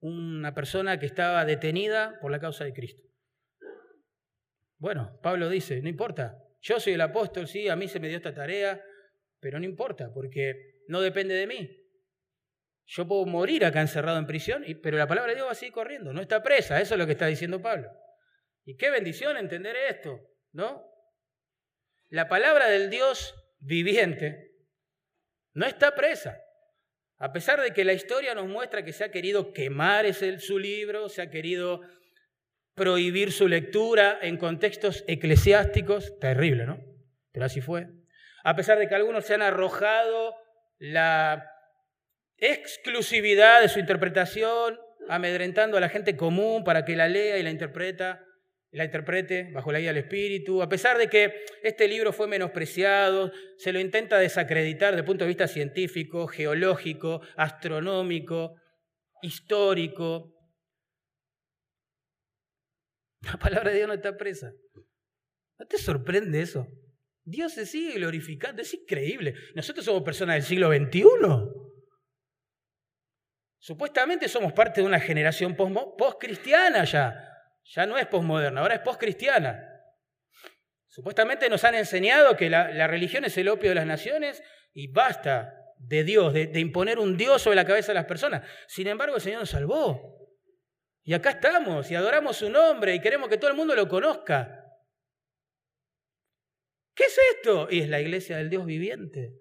una persona que estaba detenida por la causa de Cristo. Bueno, Pablo dice, no importa, yo soy el apóstol, sí, a mí se me dio esta tarea, pero no importa, porque no depende de mí. Yo puedo morir acá encerrado en prisión, pero la palabra de Dios va a seguir corriendo, no está presa, eso es lo que está diciendo Pablo. Y qué bendición entender esto, ¿no? La palabra del Dios viviente no está presa. A pesar de que la historia nos muestra que se ha querido quemar su libro, se ha querido prohibir su lectura en contextos eclesiásticos, terrible, ¿no? Pero así fue. A pesar de que algunos se han arrojado la exclusividad de su interpretación, amedrentando a la gente común para que la lea y la interpreta, la interprete bajo la guía del Espíritu. A pesar de que este libro fue menospreciado, se lo intenta desacreditar desde el punto de vista científico, geológico, astronómico, histórico. La palabra de Dios no está presa. ¿No te sorprende eso? Dios se sigue glorificando, es increíble. Nosotros somos personas del siglo XXI. Supuestamente somos parte de una generación post-cristiana ya. Ya no es postmoderna, ahora es post-cristiana. Supuestamente nos han enseñado que la, religión es el opio de las naciones y basta de Dios, de, de imponer un Dios sobre la cabeza de las personas. Sin embargo, el Señor nos salvó. Y acá estamos y adoramos su nombre y queremos que todo el mundo lo conozca. ¿Qué es esto? Y es la iglesia del Dios viviente.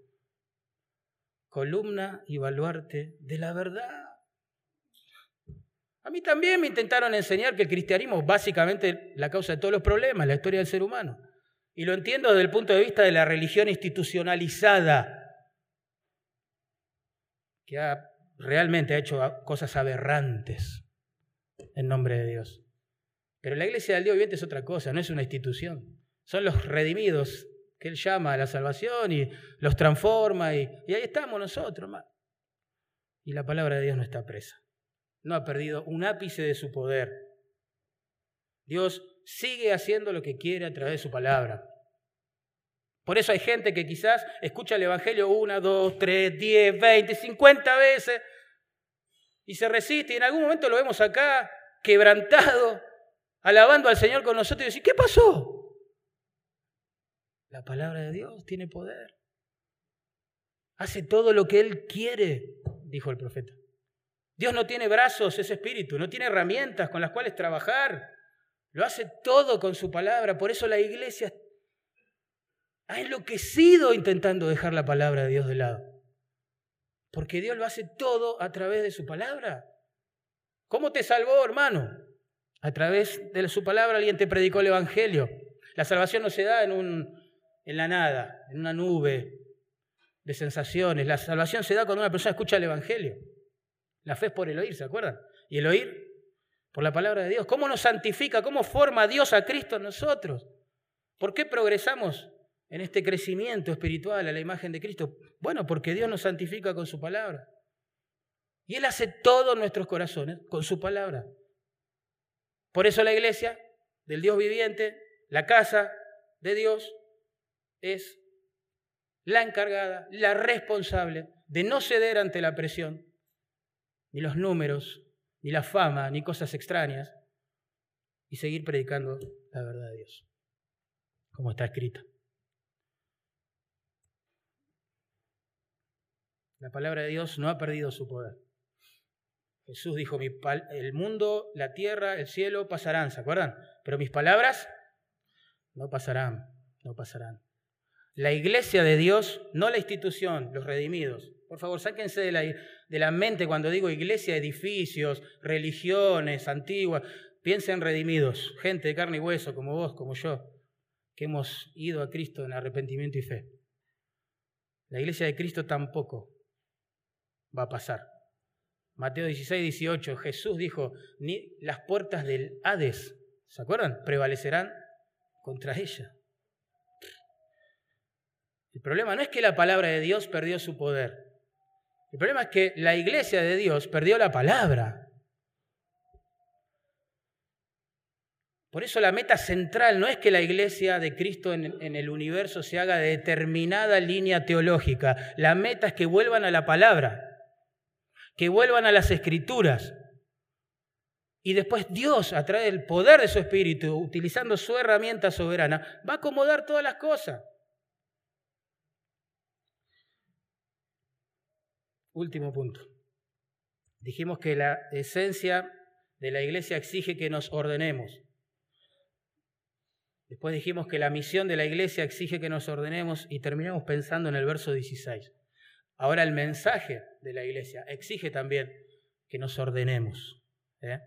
Columna y baluarte de la verdad. A mí también me intentaron enseñar que el cristianismo es básicamente la causa de todos los problemas, la historia del ser humano. Y lo entiendo desde el punto de vista de la religión institucionalizada, que ha, realmente ha hecho cosas aberrantes en nombre de Dios. Pero la iglesia del Dios viviente es otra cosa, no es una institución. Son los redimidos que Él llama a la salvación y los transforma y, y ahí estamos nosotros. Y la palabra de Dios no está presa no ha perdido un ápice de su poder. Dios sigue haciendo lo que quiere a través de su palabra. Por eso hay gente que quizás escucha el Evangelio una, dos, tres, diez, veinte, cincuenta veces y se resiste y en algún momento lo vemos acá quebrantado, alabando al Señor con nosotros y dice, ¿qué pasó? La palabra de Dios tiene poder. Hace todo lo que Él quiere, dijo el profeta. Dios no tiene brazos, es espíritu, no tiene herramientas con las cuales trabajar. Lo hace todo con su palabra. Por eso la iglesia ha enloquecido intentando dejar la palabra de Dios de lado. Porque Dios lo hace todo a través de su palabra. ¿Cómo te salvó, hermano? A través de su palabra alguien te predicó el Evangelio. La salvación no se da en, un, en la nada, en una nube de sensaciones. La salvación se da cuando una persona escucha el Evangelio. La fe es por el oír, ¿se acuerdan? Y el oír por la palabra de Dios. ¿Cómo nos santifica? ¿Cómo forma Dios a Cristo en nosotros? ¿Por qué progresamos en este crecimiento espiritual a la imagen de Cristo? Bueno, porque Dios nos santifica con su palabra. Y Él hace todo en nuestros corazones con su palabra. Por eso la iglesia del Dios viviente, la casa de Dios, es la encargada, la responsable de no ceder ante la presión ni los números, ni la fama, ni cosas extrañas, y seguir predicando la verdad de Dios, como está escrito. La palabra de Dios no ha perdido su poder. Jesús dijo, el mundo, la tierra, el cielo pasarán, ¿se acuerdan? Pero mis palabras no pasarán, no pasarán. La iglesia de Dios, no la institución, los redimidos. Por favor, sáquense de la, de la mente cuando digo iglesia, edificios, religiones antiguas. Piensen redimidos, gente de carne y hueso como vos, como yo, que hemos ido a Cristo en arrepentimiento y fe. La iglesia de Cristo tampoco va a pasar. Mateo 16, 18, Jesús dijo, ni las puertas del Hades, ¿se acuerdan? Prevalecerán contra ella. El problema no es que la palabra de Dios perdió su poder. El problema es que la iglesia de Dios perdió la palabra. Por eso la meta central no es que la iglesia de Cristo en, el universo se haga de determinada línea teológica. La meta es que vuelvan a la palabra, que vuelvan a las escrituras. Y después Dios, a través del poder de su espíritu, utilizando su herramienta soberana, va a acomodar todas las cosas. Último punto. Dijimos que la esencia de la iglesia exige que nos ordenemos. Después dijimos que la misión de la iglesia exige que nos ordenemos y terminamos pensando en el verso 16. Ahora el mensaje de la iglesia exige también que nos ordenemos. ¿eh?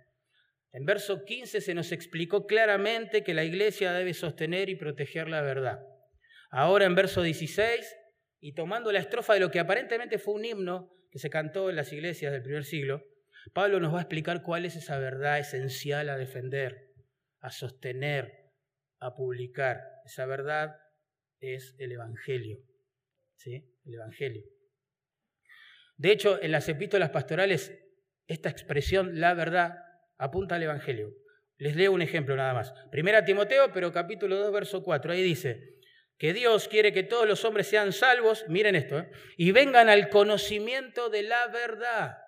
En verso 15 se nos explicó claramente que la iglesia debe sostener y proteger la verdad. Ahora en verso 16, y tomando la estrofa de lo que aparentemente fue un himno, que se cantó en las iglesias del primer siglo, Pablo nos va a explicar cuál es esa verdad esencial a defender, a sostener, a publicar. Esa verdad es el Evangelio. ¿Sí? El Evangelio. De hecho, en las epístolas pastorales, esta expresión, la verdad, apunta al Evangelio. Les leo un ejemplo nada más. Primera Timoteo, pero capítulo 2, verso 4. Ahí dice que Dios quiere que todos los hombres sean salvos, miren esto, ¿eh? y vengan al conocimiento de la verdad.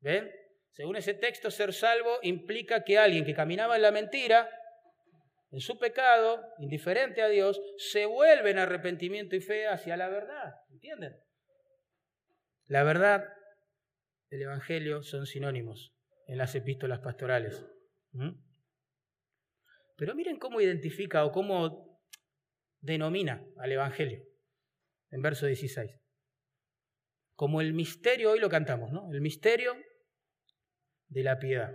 ¿Ven? Según ese texto, ser salvo implica que alguien que caminaba en la mentira, en su pecado, indiferente a Dios, se vuelve en arrepentimiento y fe hacia la verdad. ¿Entienden? La verdad, el Evangelio son sinónimos en las epístolas pastorales. Pero miren cómo identifica o cómo denomina al Evangelio en verso 16. Como el misterio, hoy lo cantamos, ¿no? El misterio de la piedad.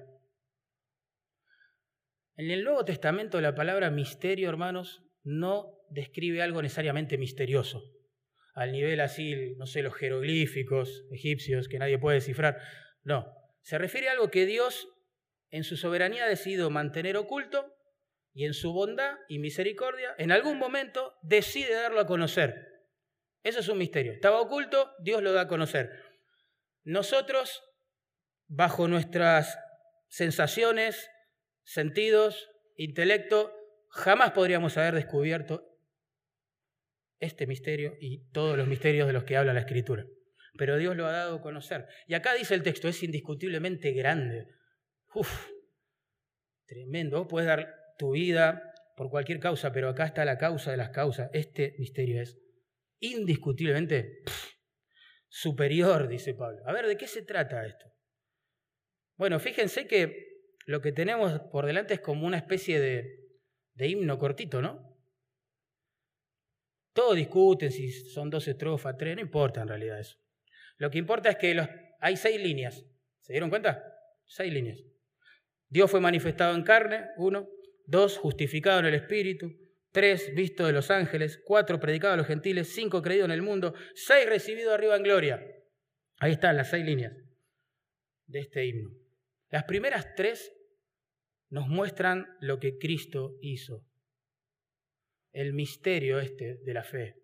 En el Nuevo Testamento la palabra misterio, hermanos, no describe algo necesariamente misterioso, al nivel así, no sé, los jeroglíficos egipcios que nadie puede descifrar. No, se refiere a algo que Dios en su soberanía ha decidido mantener oculto y en su bondad y misericordia, en algún momento decide darlo a conocer. Eso es un misterio. Estaba oculto, Dios lo da a conocer. Nosotros, bajo nuestras sensaciones, sentidos, intelecto, jamás podríamos haber descubierto este misterio y todos los misterios de los que habla la Escritura. Pero Dios lo ha dado a conocer. Y acá dice el texto, es indiscutiblemente grande. Uf, tremendo. puedes dar tu vida por cualquier causa, pero acá está la causa de las causas. Este misterio es indiscutiblemente superior, dice Pablo. A ver, ¿de qué se trata esto? Bueno, fíjense que lo que tenemos por delante es como una especie de, de himno cortito, ¿no? Todos discuten si son dos estrofas, tres, no importa en realidad eso. Lo que importa es que los, hay seis líneas. ¿Se dieron cuenta? Seis líneas. Dios fue manifestado en carne, uno. Dos, justificado en el Espíritu. Tres, visto de los ángeles. Cuatro, predicado a los gentiles. Cinco, creído en el mundo. Seis, recibido arriba en gloria. Ahí están las seis líneas de este himno. Las primeras tres nos muestran lo que Cristo hizo. El misterio este de la fe.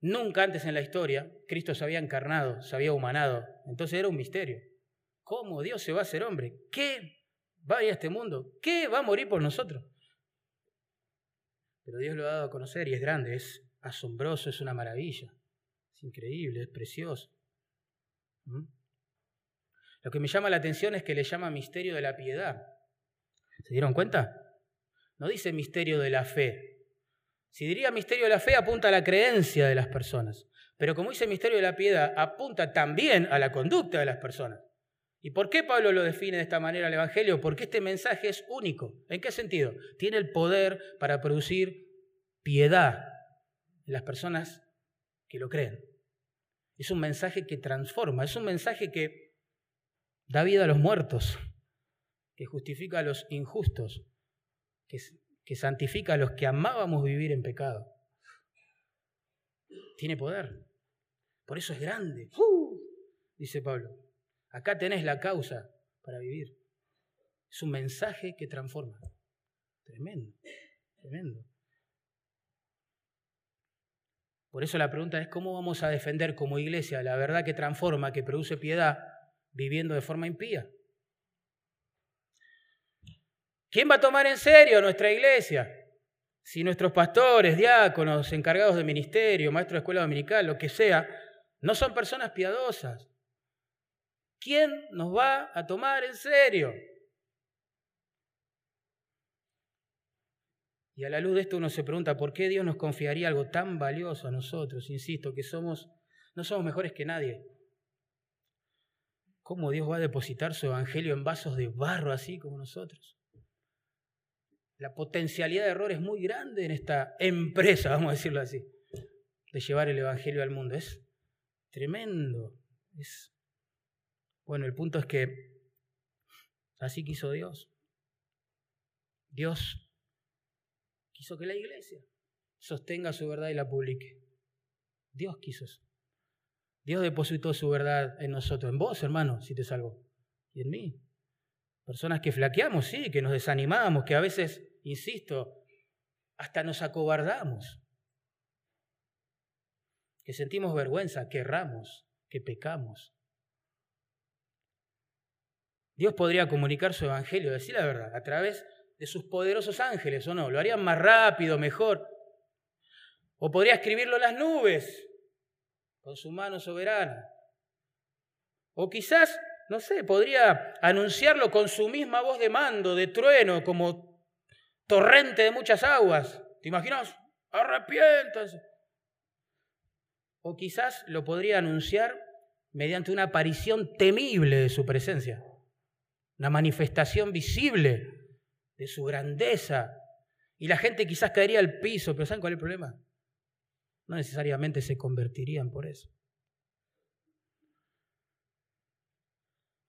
Nunca antes en la historia Cristo se había encarnado, se había humanado. Entonces era un misterio. ¿Cómo Dios se va a hacer hombre? ¿Qué va a ir a este mundo? ¿Qué va a morir por nosotros? Pero Dios lo ha dado a conocer y es grande, es asombroso, es una maravilla. Es increíble, es precioso. ¿Mm? Lo que me llama la atención es que le llama misterio de la piedad. ¿Se dieron cuenta? No dice misterio de la fe. Si diría misterio de la fe, apunta a la creencia de las personas. Pero como dice misterio de la piedad, apunta también a la conducta de las personas. ¿Y por qué Pablo lo define de esta manera el Evangelio? Porque este mensaje es único. ¿En qué sentido? Tiene el poder para producir piedad en las personas que lo creen. Es un mensaje que transforma, es un mensaje que da vida a los muertos, que justifica a los injustos, que, que santifica a los que amábamos vivir en pecado. Tiene poder. Por eso es grande, dice Pablo. Acá tenés la causa para vivir. Es un mensaje que transforma. Tremendo, tremendo. Por eso la pregunta es cómo vamos a defender como iglesia la verdad que transforma, que produce piedad, viviendo de forma impía. ¿Quién va a tomar en serio nuestra iglesia? Si nuestros pastores, diáconos, encargados de ministerio, maestros de escuela dominical, lo que sea, no son personas piadosas, ¿Quién nos va a tomar en serio? Y a la luz de esto uno se pregunta, ¿por qué Dios nos confiaría algo tan valioso a nosotros? Insisto, que somos, no somos mejores que nadie. ¿Cómo Dios va a depositar su evangelio en vasos de barro así como nosotros? La potencialidad de error es muy grande en esta empresa, vamos a decirlo así, de llevar el evangelio al mundo. Es tremendo, es bueno, el punto es que así quiso Dios. Dios quiso que la iglesia sostenga su verdad y la publique. Dios quiso eso. Dios depositó su verdad en nosotros, en vos, hermano, si te salvo, y en mí. Personas que flaqueamos, sí, que nos desanimamos, que a veces, insisto, hasta nos acobardamos, que sentimos vergüenza, que erramos, que pecamos. Dios podría comunicar su evangelio, decir la verdad, a través de sus poderosos ángeles, ¿o no? Lo harían más rápido, mejor. O podría escribirlo en las nubes, con su mano soberana. O quizás, no sé, podría anunciarlo con su misma voz de mando, de trueno, como torrente de muchas aguas. ¿Te imaginas? Arrepiéntanse. O quizás lo podría anunciar mediante una aparición temible de su presencia, una manifestación visible de su grandeza. Y la gente quizás caería al piso, pero ¿saben cuál es el problema? No necesariamente se convertirían por eso.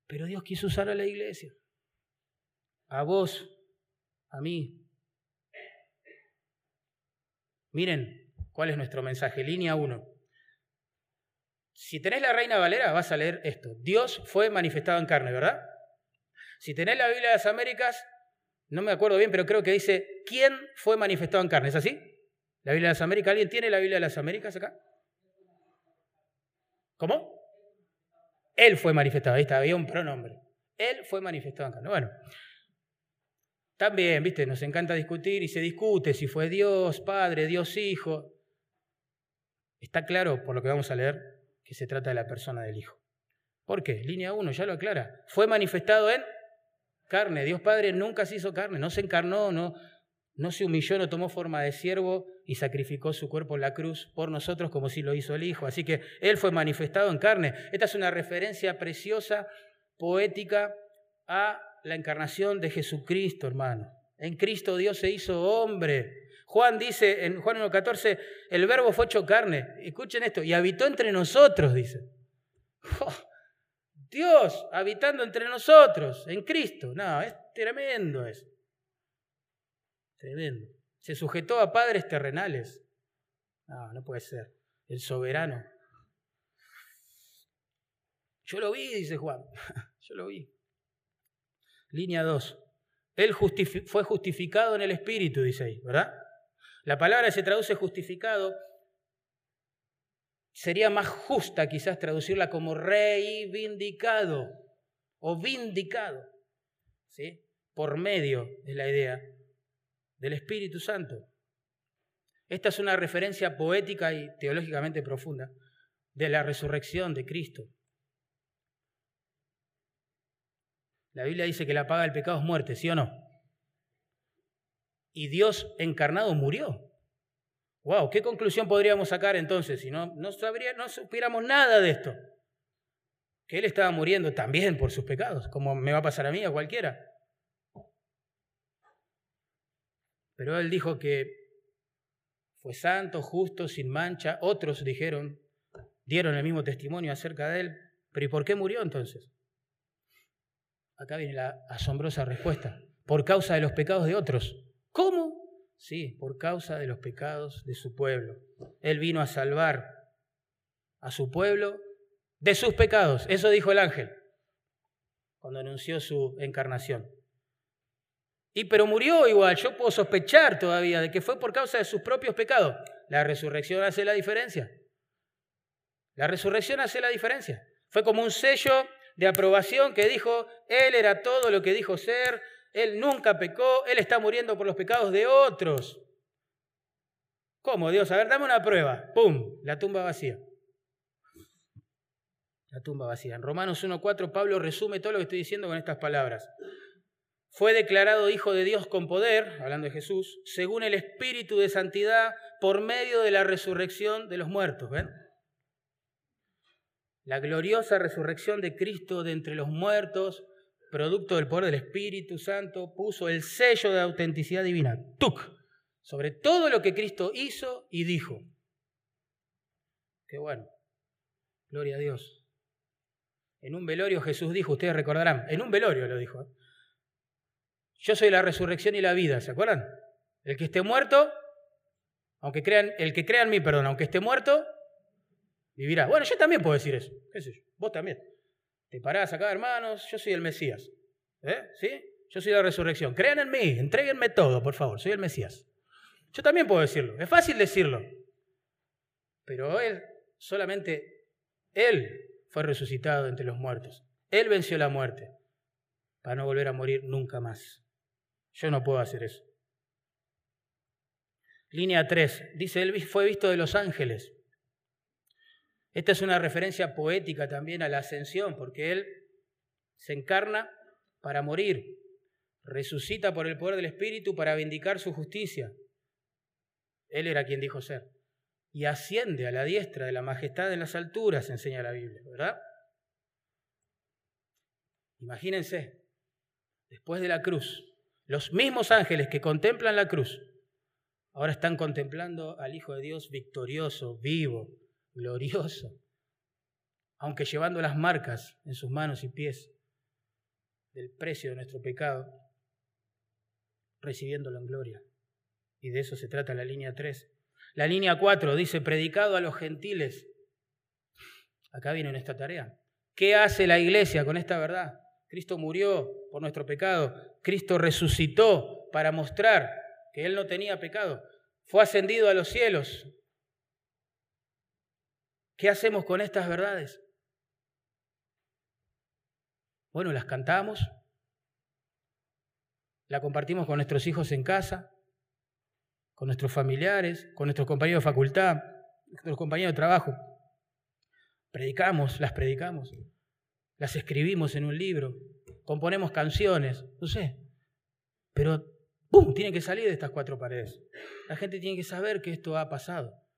Pero Dios quiso usar a la iglesia, a vos, a mí. Miren cuál es nuestro mensaje, línea 1. Si tenés la Reina Valera, vas a leer esto. Dios fue manifestado en carne, ¿verdad? Si tenés la Biblia de las Américas, no me acuerdo bien, pero creo que dice, ¿quién fue manifestado en carne? ¿Es así? La Biblia de las Américas. ¿Alguien tiene la Biblia de las Américas acá? ¿Cómo? Él fue manifestado. Ahí está, había un pronombre. Él fue manifestado en carne. Bueno, también, viste, nos encanta discutir y se discute si fue Dios, Padre, Dios Hijo. Está claro, por lo que vamos a leer, que se trata de la persona del Hijo. ¿Por qué? Línea 1, ya lo aclara. Fue manifestado en carne. Dios Padre nunca se hizo carne, no se encarnó, no, no se humilló, no tomó forma de siervo y sacrificó su cuerpo en la cruz por nosotros como si lo hizo el Hijo. Así que Él fue manifestado en carne. Esta es una referencia preciosa, poética, a la encarnación de Jesucristo, hermano. En Cristo Dios se hizo hombre. Juan dice en Juan 1.14, el verbo fue hecho carne. Escuchen esto, y habitó entre nosotros, dice. Dios habitando entre nosotros, en Cristo. No, es tremendo eso. Tremendo. Se sujetó a padres terrenales. No, no puede ser. El soberano. Yo lo vi, dice Juan. Yo lo vi. Línea 2. Él fue justificado en el Espíritu, dice ahí, ¿verdad? La palabra se traduce justificado. Sería más justa quizás traducirla como reivindicado o vindicado. ¿sí? Por medio es la idea del Espíritu Santo. Esta es una referencia poética y teológicamente profunda de la resurrección de Cristo. La Biblia dice que la paga del pecado es muerte, ¿sí o no? Y Dios encarnado murió. Wow, ¿qué conclusión podríamos sacar entonces si no, no, supiéramos nada de esto? Que Él estaba muriendo también por sus pecados, como me va a pasar a mí, a cualquiera. Pero él dijo que fue santo, justo, sin mancha. Otros dijeron, dieron el mismo testimonio acerca de él. Pero ¿y por qué murió entonces? Acá viene la asombrosa respuesta. Por causa de los pecados de otros. ¿Cómo? Sí, por causa de los pecados de su pueblo. Él vino a salvar a su pueblo de sus pecados. Eso dijo el ángel cuando anunció su encarnación. Y pero murió igual, yo puedo sospechar todavía de que fue por causa de sus propios pecados. La resurrección hace la diferencia. La resurrección hace la diferencia. Fue como un sello de aprobación que dijo, Él era todo lo que dijo ser, Él nunca pecó, Él está muriendo por los pecados de otros. ¿Cómo, Dios? A ver, dame una prueba. ¡Pum! La tumba vacía. La tumba vacía. En Romanos 1.4 Pablo resume todo lo que estoy diciendo con estas palabras fue declarado Hijo de Dios con poder, hablando de Jesús, según el Espíritu de Santidad por medio de la resurrección de los muertos. ¿Ven? La gloriosa resurrección de Cristo de entre los muertos, producto del poder del Espíritu Santo, puso el sello de autenticidad divina, tuk, sobre todo lo que Cristo hizo y dijo. Qué bueno. Gloria a Dios. En un velorio Jesús dijo, ustedes recordarán, en un velorio lo dijo, ¿eh? Yo soy la resurrección y la vida, ¿se acuerdan? El que esté muerto, aunque crean, el que crea en mí, perdón, aunque esté muerto, vivirá. Bueno, yo también puedo decir eso, qué sé yo, vos también. Te parás acá, hermanos, yo soy el Mesías. ¿Eh? ¿Sí? Yo soy la resurrección. Crean en mí, entréguenme todo, por favor, soy el Mesías. Yo también puedo decirlo, es fácil decirlo. Pero Él, solamente Él fue resucitado entre los muertos. Él venció la muerte. para no volver a morir nunca más. Yo no puedo hacer eso. Línea 3. Dice, él fue visto de los ángeles. Esta es una referencia poética también a la ascensión, porque él se encarna para morir, resucita por el poder del Espíritu para vindicar su justicia. Él era quien dijo ser. Y asciende a la diestra de la majestad en las alturas, enseña la Biblia, ¿verdad? Imagínense, después de la cruz, los mismos ángeles que contemplan la cruz, ahora están contemplando al Hijo de Dios victorioso, vivo, glorioso, aunque llevando las marcas en sus manos y pies del precio de nuestro pecado, recibiéndolo en gloria. Y de eso se trata la línea 3. La línea 4 dice, predicado a los gentiles. Acá viene esta tarea. ¿Qué hace la iglesia con esta verdad? Cristo murió por nuestro pecado. Cristo resucitó para mostrar que Él no tenía pecado. Fue ascendido a los cielos. ¿Qué hacemos con estas verdades? Bueno, las cantamos, la compartimos con nuestros hijos en casa, con nuestros familiares, con nuestros compañeros de facultad, nuestros compañeros de trabajo. Predicamos, las predicamos, las escribimos en un libro, componemos canciones, no sé, pero ¡pum! Tiene que salir de estas cuatro paredes. La gente tiene que saber que esto ha pasado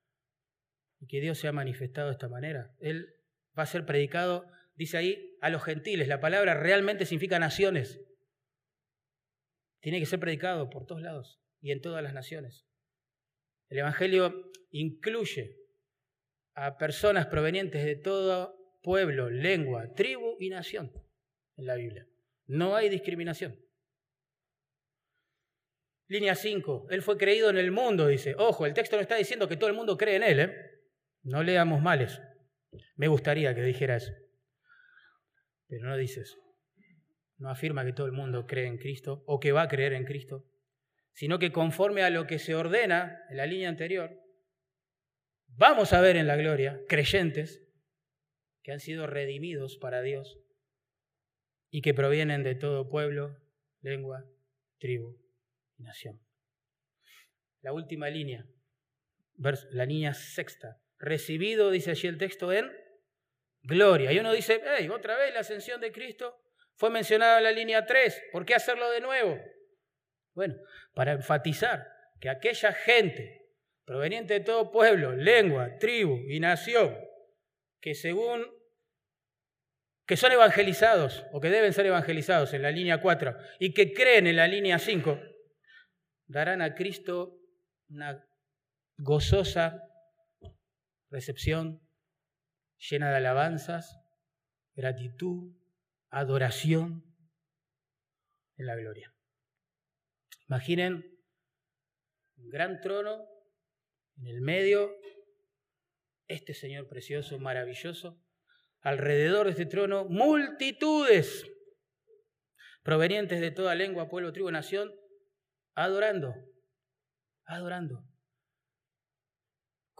y que Dios se ha manifestado de esta manera. Él va a ser predicado dice ahí, a los gentiles. La palabra realmente significa naciones. Tiene que ser predicado por todos lados y en todas las naciones. El Evangelio incluye a personas provenientes de todo pueblo, lengua, tribu y nación en la Biblia. No hay discriminación. Línea 5. Él fue creído en el mundo, dice. Ojo, el texto no está diciendo que todo el mundo cree en Él. ¿eh? No leamos mal eso. Me gustaría que dijera eso. Pero no dice eso. No afirma que todo el mundo cree en Cristo o que va a creer en Cristo, sino que conforme a lo que se ordena en la línea anterior, vamos a ver en la gloria creyentes que han sido redimidos para Dios y que provienen de todo pueblo, lengua, tribu y nación. La última línea, la línea sexta. Recibido, dice allí el texto, en gloria. Y uno dice, hey, otra vez la ascensión de Cristo fue mencionada en la línea 3, ¿por qué hacerlo de nuevo? Bueno, para enfatizar que aquella gente proveniente de todo pueblo, lengua, tribu y nación, que según que son evangelizados o que deben ser evangelizados en la línea 4 y que creen en la línea 5, darán a Cristo una gozosa recepción llena de alabanzas, gratitud, adoración en la gloria. Imaginen un gran trono en el medio, este Señor precioso, maravilloso, alrededor de este trono multitudes provenientes de toda lengua, pueblo, tribu, nación, adorando, adorando.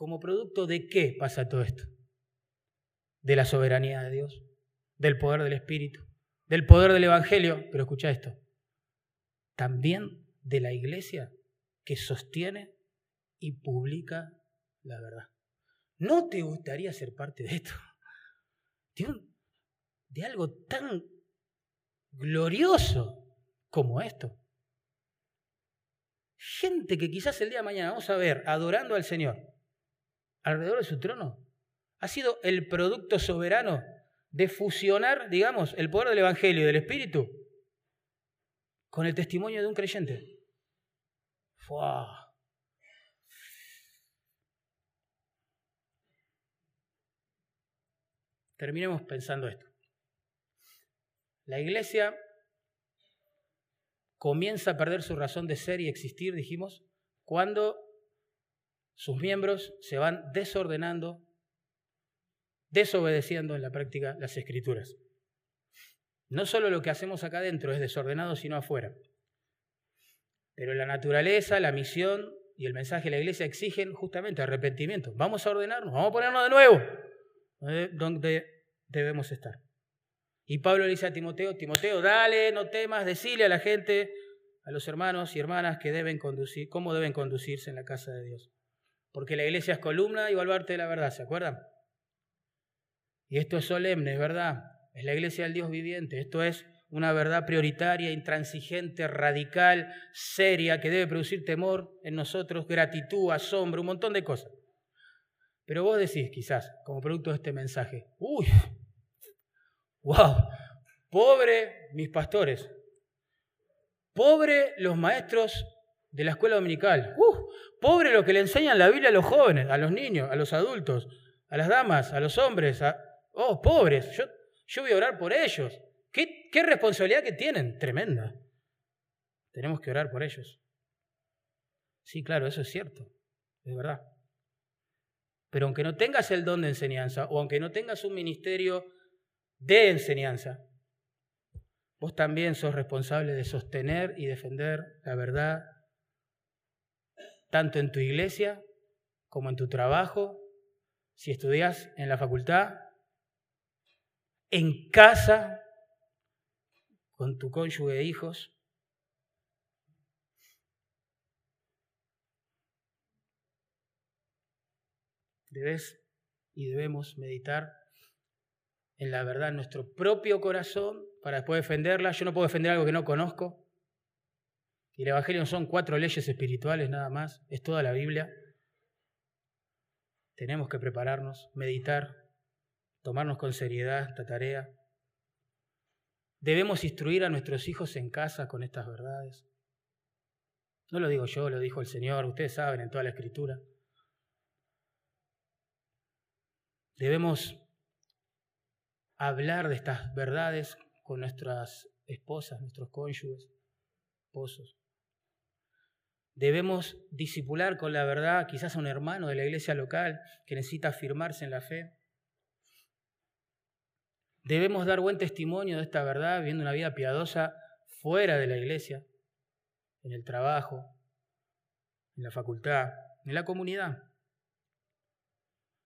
¿Como producto de qué pasa todo esto? de la soberanía de Dios, del poder del Espíritu, del poder del Evangelio, pero escucha esto, también de la iglesia que sostiene y publica la verdad. ¿No te gustaría ser parte de esto? De, algo tan glorioso como esto. Gente que quizás el día de mañana vamos a ver adorando al Señor alrededor de su trono, ha sido el producto soberano de fusionar, digamos, el poder del Evangelio y del Espíritu con el testimonio de un creyente. Terminemos pensando esto. La iglesia comienza a perder su razón de ser y existir, dijimos, cuando sus miembros se van desordenando desobedeciendo en la práctica las escrituras. No solo lo que hacemos acá adentro es desordenado, sino afuera. Pero la naturaleza, la misión y el mensaje de la iglesia exigen justamente arrepentimiento. Vamos a ordenarnos, vamos a ponernos de nuevo donde debemos estar. Y Pablo le dice a Timoteo, Timoteo, dale, no temas, decile a la gente, a los hermanos y hermanas que deben conducir, cómo deben conducirse en la casa de Dios. Porque la iglesia es columna y baluarte de la verdad, ¿se acuerdan? Y esto es solemne, es verdad. Es la iglesia del Dios viviente. Esto es una verdad prioritaria, intransigente, radical, seria, que debe producir temor en nosotros, gratitud, asombro, un montón de cosas. Pero vos decís, quizás, como producto de este mensaje, uy, wow, pobre mis pastores, pobre los maestros de la escuela dominical, pobre los que le enseñan la Biblia a los jóvenes, a los niños, a los adultos, a las damas, a los hombres, a, oh, pobres, yo, yo voy a orar por ellos. ¿Qué, ¿Qué responsabilidad que tienen? Tremenda. Tenemos que orar por ellos. Sí, claro, eso es cierto, es verdad. Pero aunque no tengas el don de enseñanza o aunque no tengas un ministerio de enseñanza, vos también sos responsable de sostener y defender la verdad, tanto en tu iglesia como en tu trabajo, si estudias en la facultad, en casa, con tu cónyuge e hijos. Debes y debemos meditar en la verdad en nuestro propio corazón para después defenderla. Yo no puedo defender algo que no conozco. Y el Evangelio son cuatro leyes espirituales nada más, es toda la Biblia. Tenemos que prepararnos, meditar, tomarnos con seriedad esta tarea. Debemos instruir a nuestros hijos en casa con estas verdades. No lo digo yo, lo dijo el Señor, ustedes saben en toda la escritura. Debemos hablar de estas verdades con nuestras esposas, nuestros cónyuges, esposos. Debemos disipular con la verdad quizás a un hermano de la iglesia local que necesita afirmarse en la fe. Debemos dar buen testimonio de esta verdad viviendo una vida piadosa fuera de la iglesia, en el trabajo, en la facultad, en la comunidad.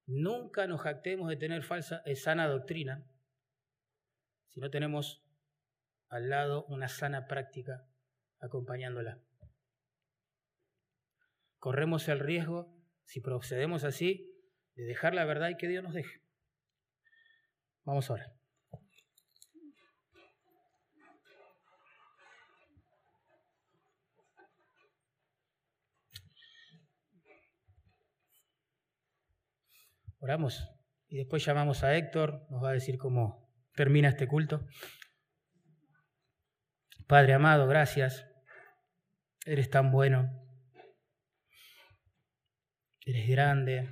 Nunca nos jactemos de tener falsa, eh, sana doctrina si no tenemos al lado una sana práctica acompañándola. Corremos el riesgo, si procedemos así, de dejar la verdad y que Dios nos deje. Vamos a orar. Oramos y después llamamos a Héctor, nos va a decir cómo termina este culto. Padre amado, gracias. Eres tan bueno. Eres grande,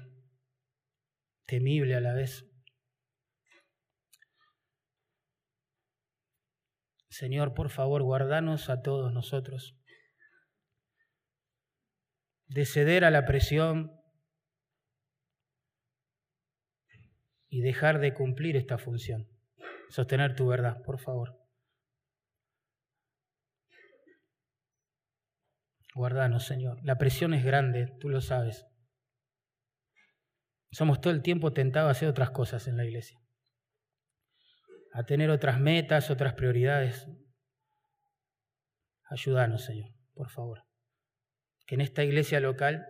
temible a la vez. Señor, por favor, guardanos a todos nosotros de ceder a la presión y dejar de cumplir esta función. Sostener tu verdad, por favor. Guardanos, Señor. La presión es grande, tú lo sabes. Somos todo el tiempo tentados a hacer otras cosas en la iglesia. A tener otras metas, otras prioridades. Ayúdanos, Señor, por favor. Que en esta iglesia local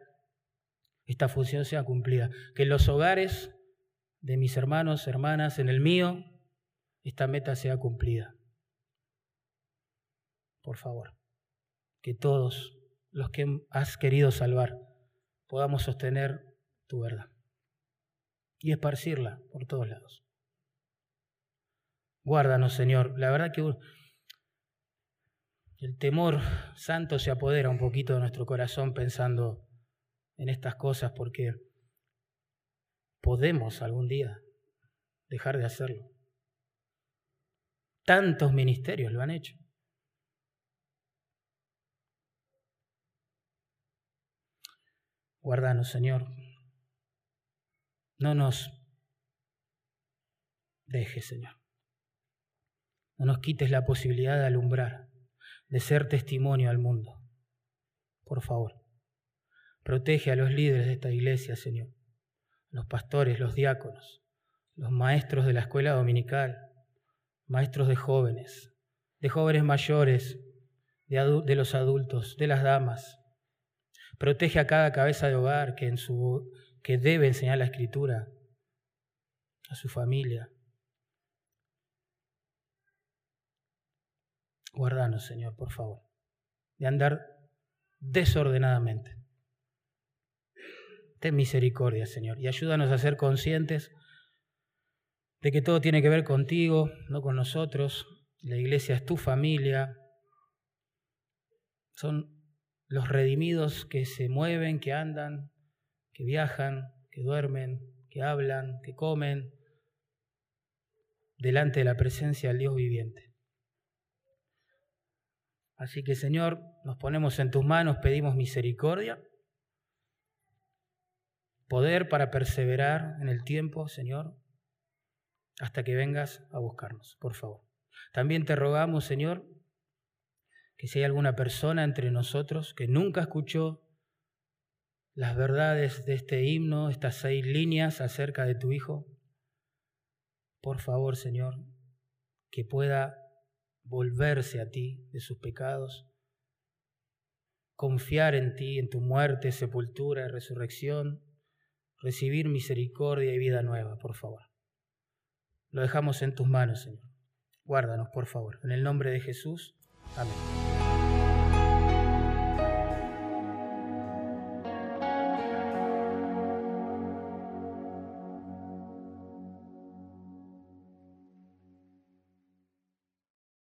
esta función sea cumplida. Que en los hogares de mis hermanos, hermanas, en el mío, esta meta sea cumplida. Por favor, que todos los que has querido salvar podamos sostener tu verdad y esparcirla por todos lados. Guárdanos, Señor. La verdad que el temor santo se apodera un poquito de nuestro corazón pensando en estas cosas porque podemos algún día dejar de hacerlo. Tantos ministerios lo han hecho. Guárdanos, Señor. No nos dejes, Señor. No nos quites la posibilidad de alumbrar, de ser testimonio al mundo. Por favor, protege a los líderes de esta iglesia, Señor los pastores, los diáconos, los maestros de la escuela dominical, maestros de jóvenes, de jóvenes mayores, de, de los adultos, de las damas. Protege a cada cabeza de hogar que, en su, que debe enseñar la escritura, a su familia. Guardanos, Señor, por favor, de andar desordenadamente. Ten misericordia, Señor, y ayúdanos a ser conscientes de que todo tiene que ver contigo, no con nosotros. La iglesia es tu familia. Son los redimidos que se mueven, que andan, que viajan, que duermen, que hablan, que comen, delante de la presencia del Dios viviente. Así que Señor, nos ponemos en tus manos, pedimos misericordia, poder para perseverar en el tiempo, Señor, hasta que vengas a buscarnos, por favor. También te rogamos, Señor, que si hay alguna persona entre nosotros que nunca escuchó las verdades de este himno, estas seis líneas acerca de tu Hijo, por favor, Señor, que pueda volverse a ti de sus pecados, confiar en ti, en tu muerte, sepultura y resurrección, recibir misericordia y vida nueva, por favor. Lo dejamos en tus manos, Señor. Guárdanos, por favor. En el nombre de Jesús. Amén.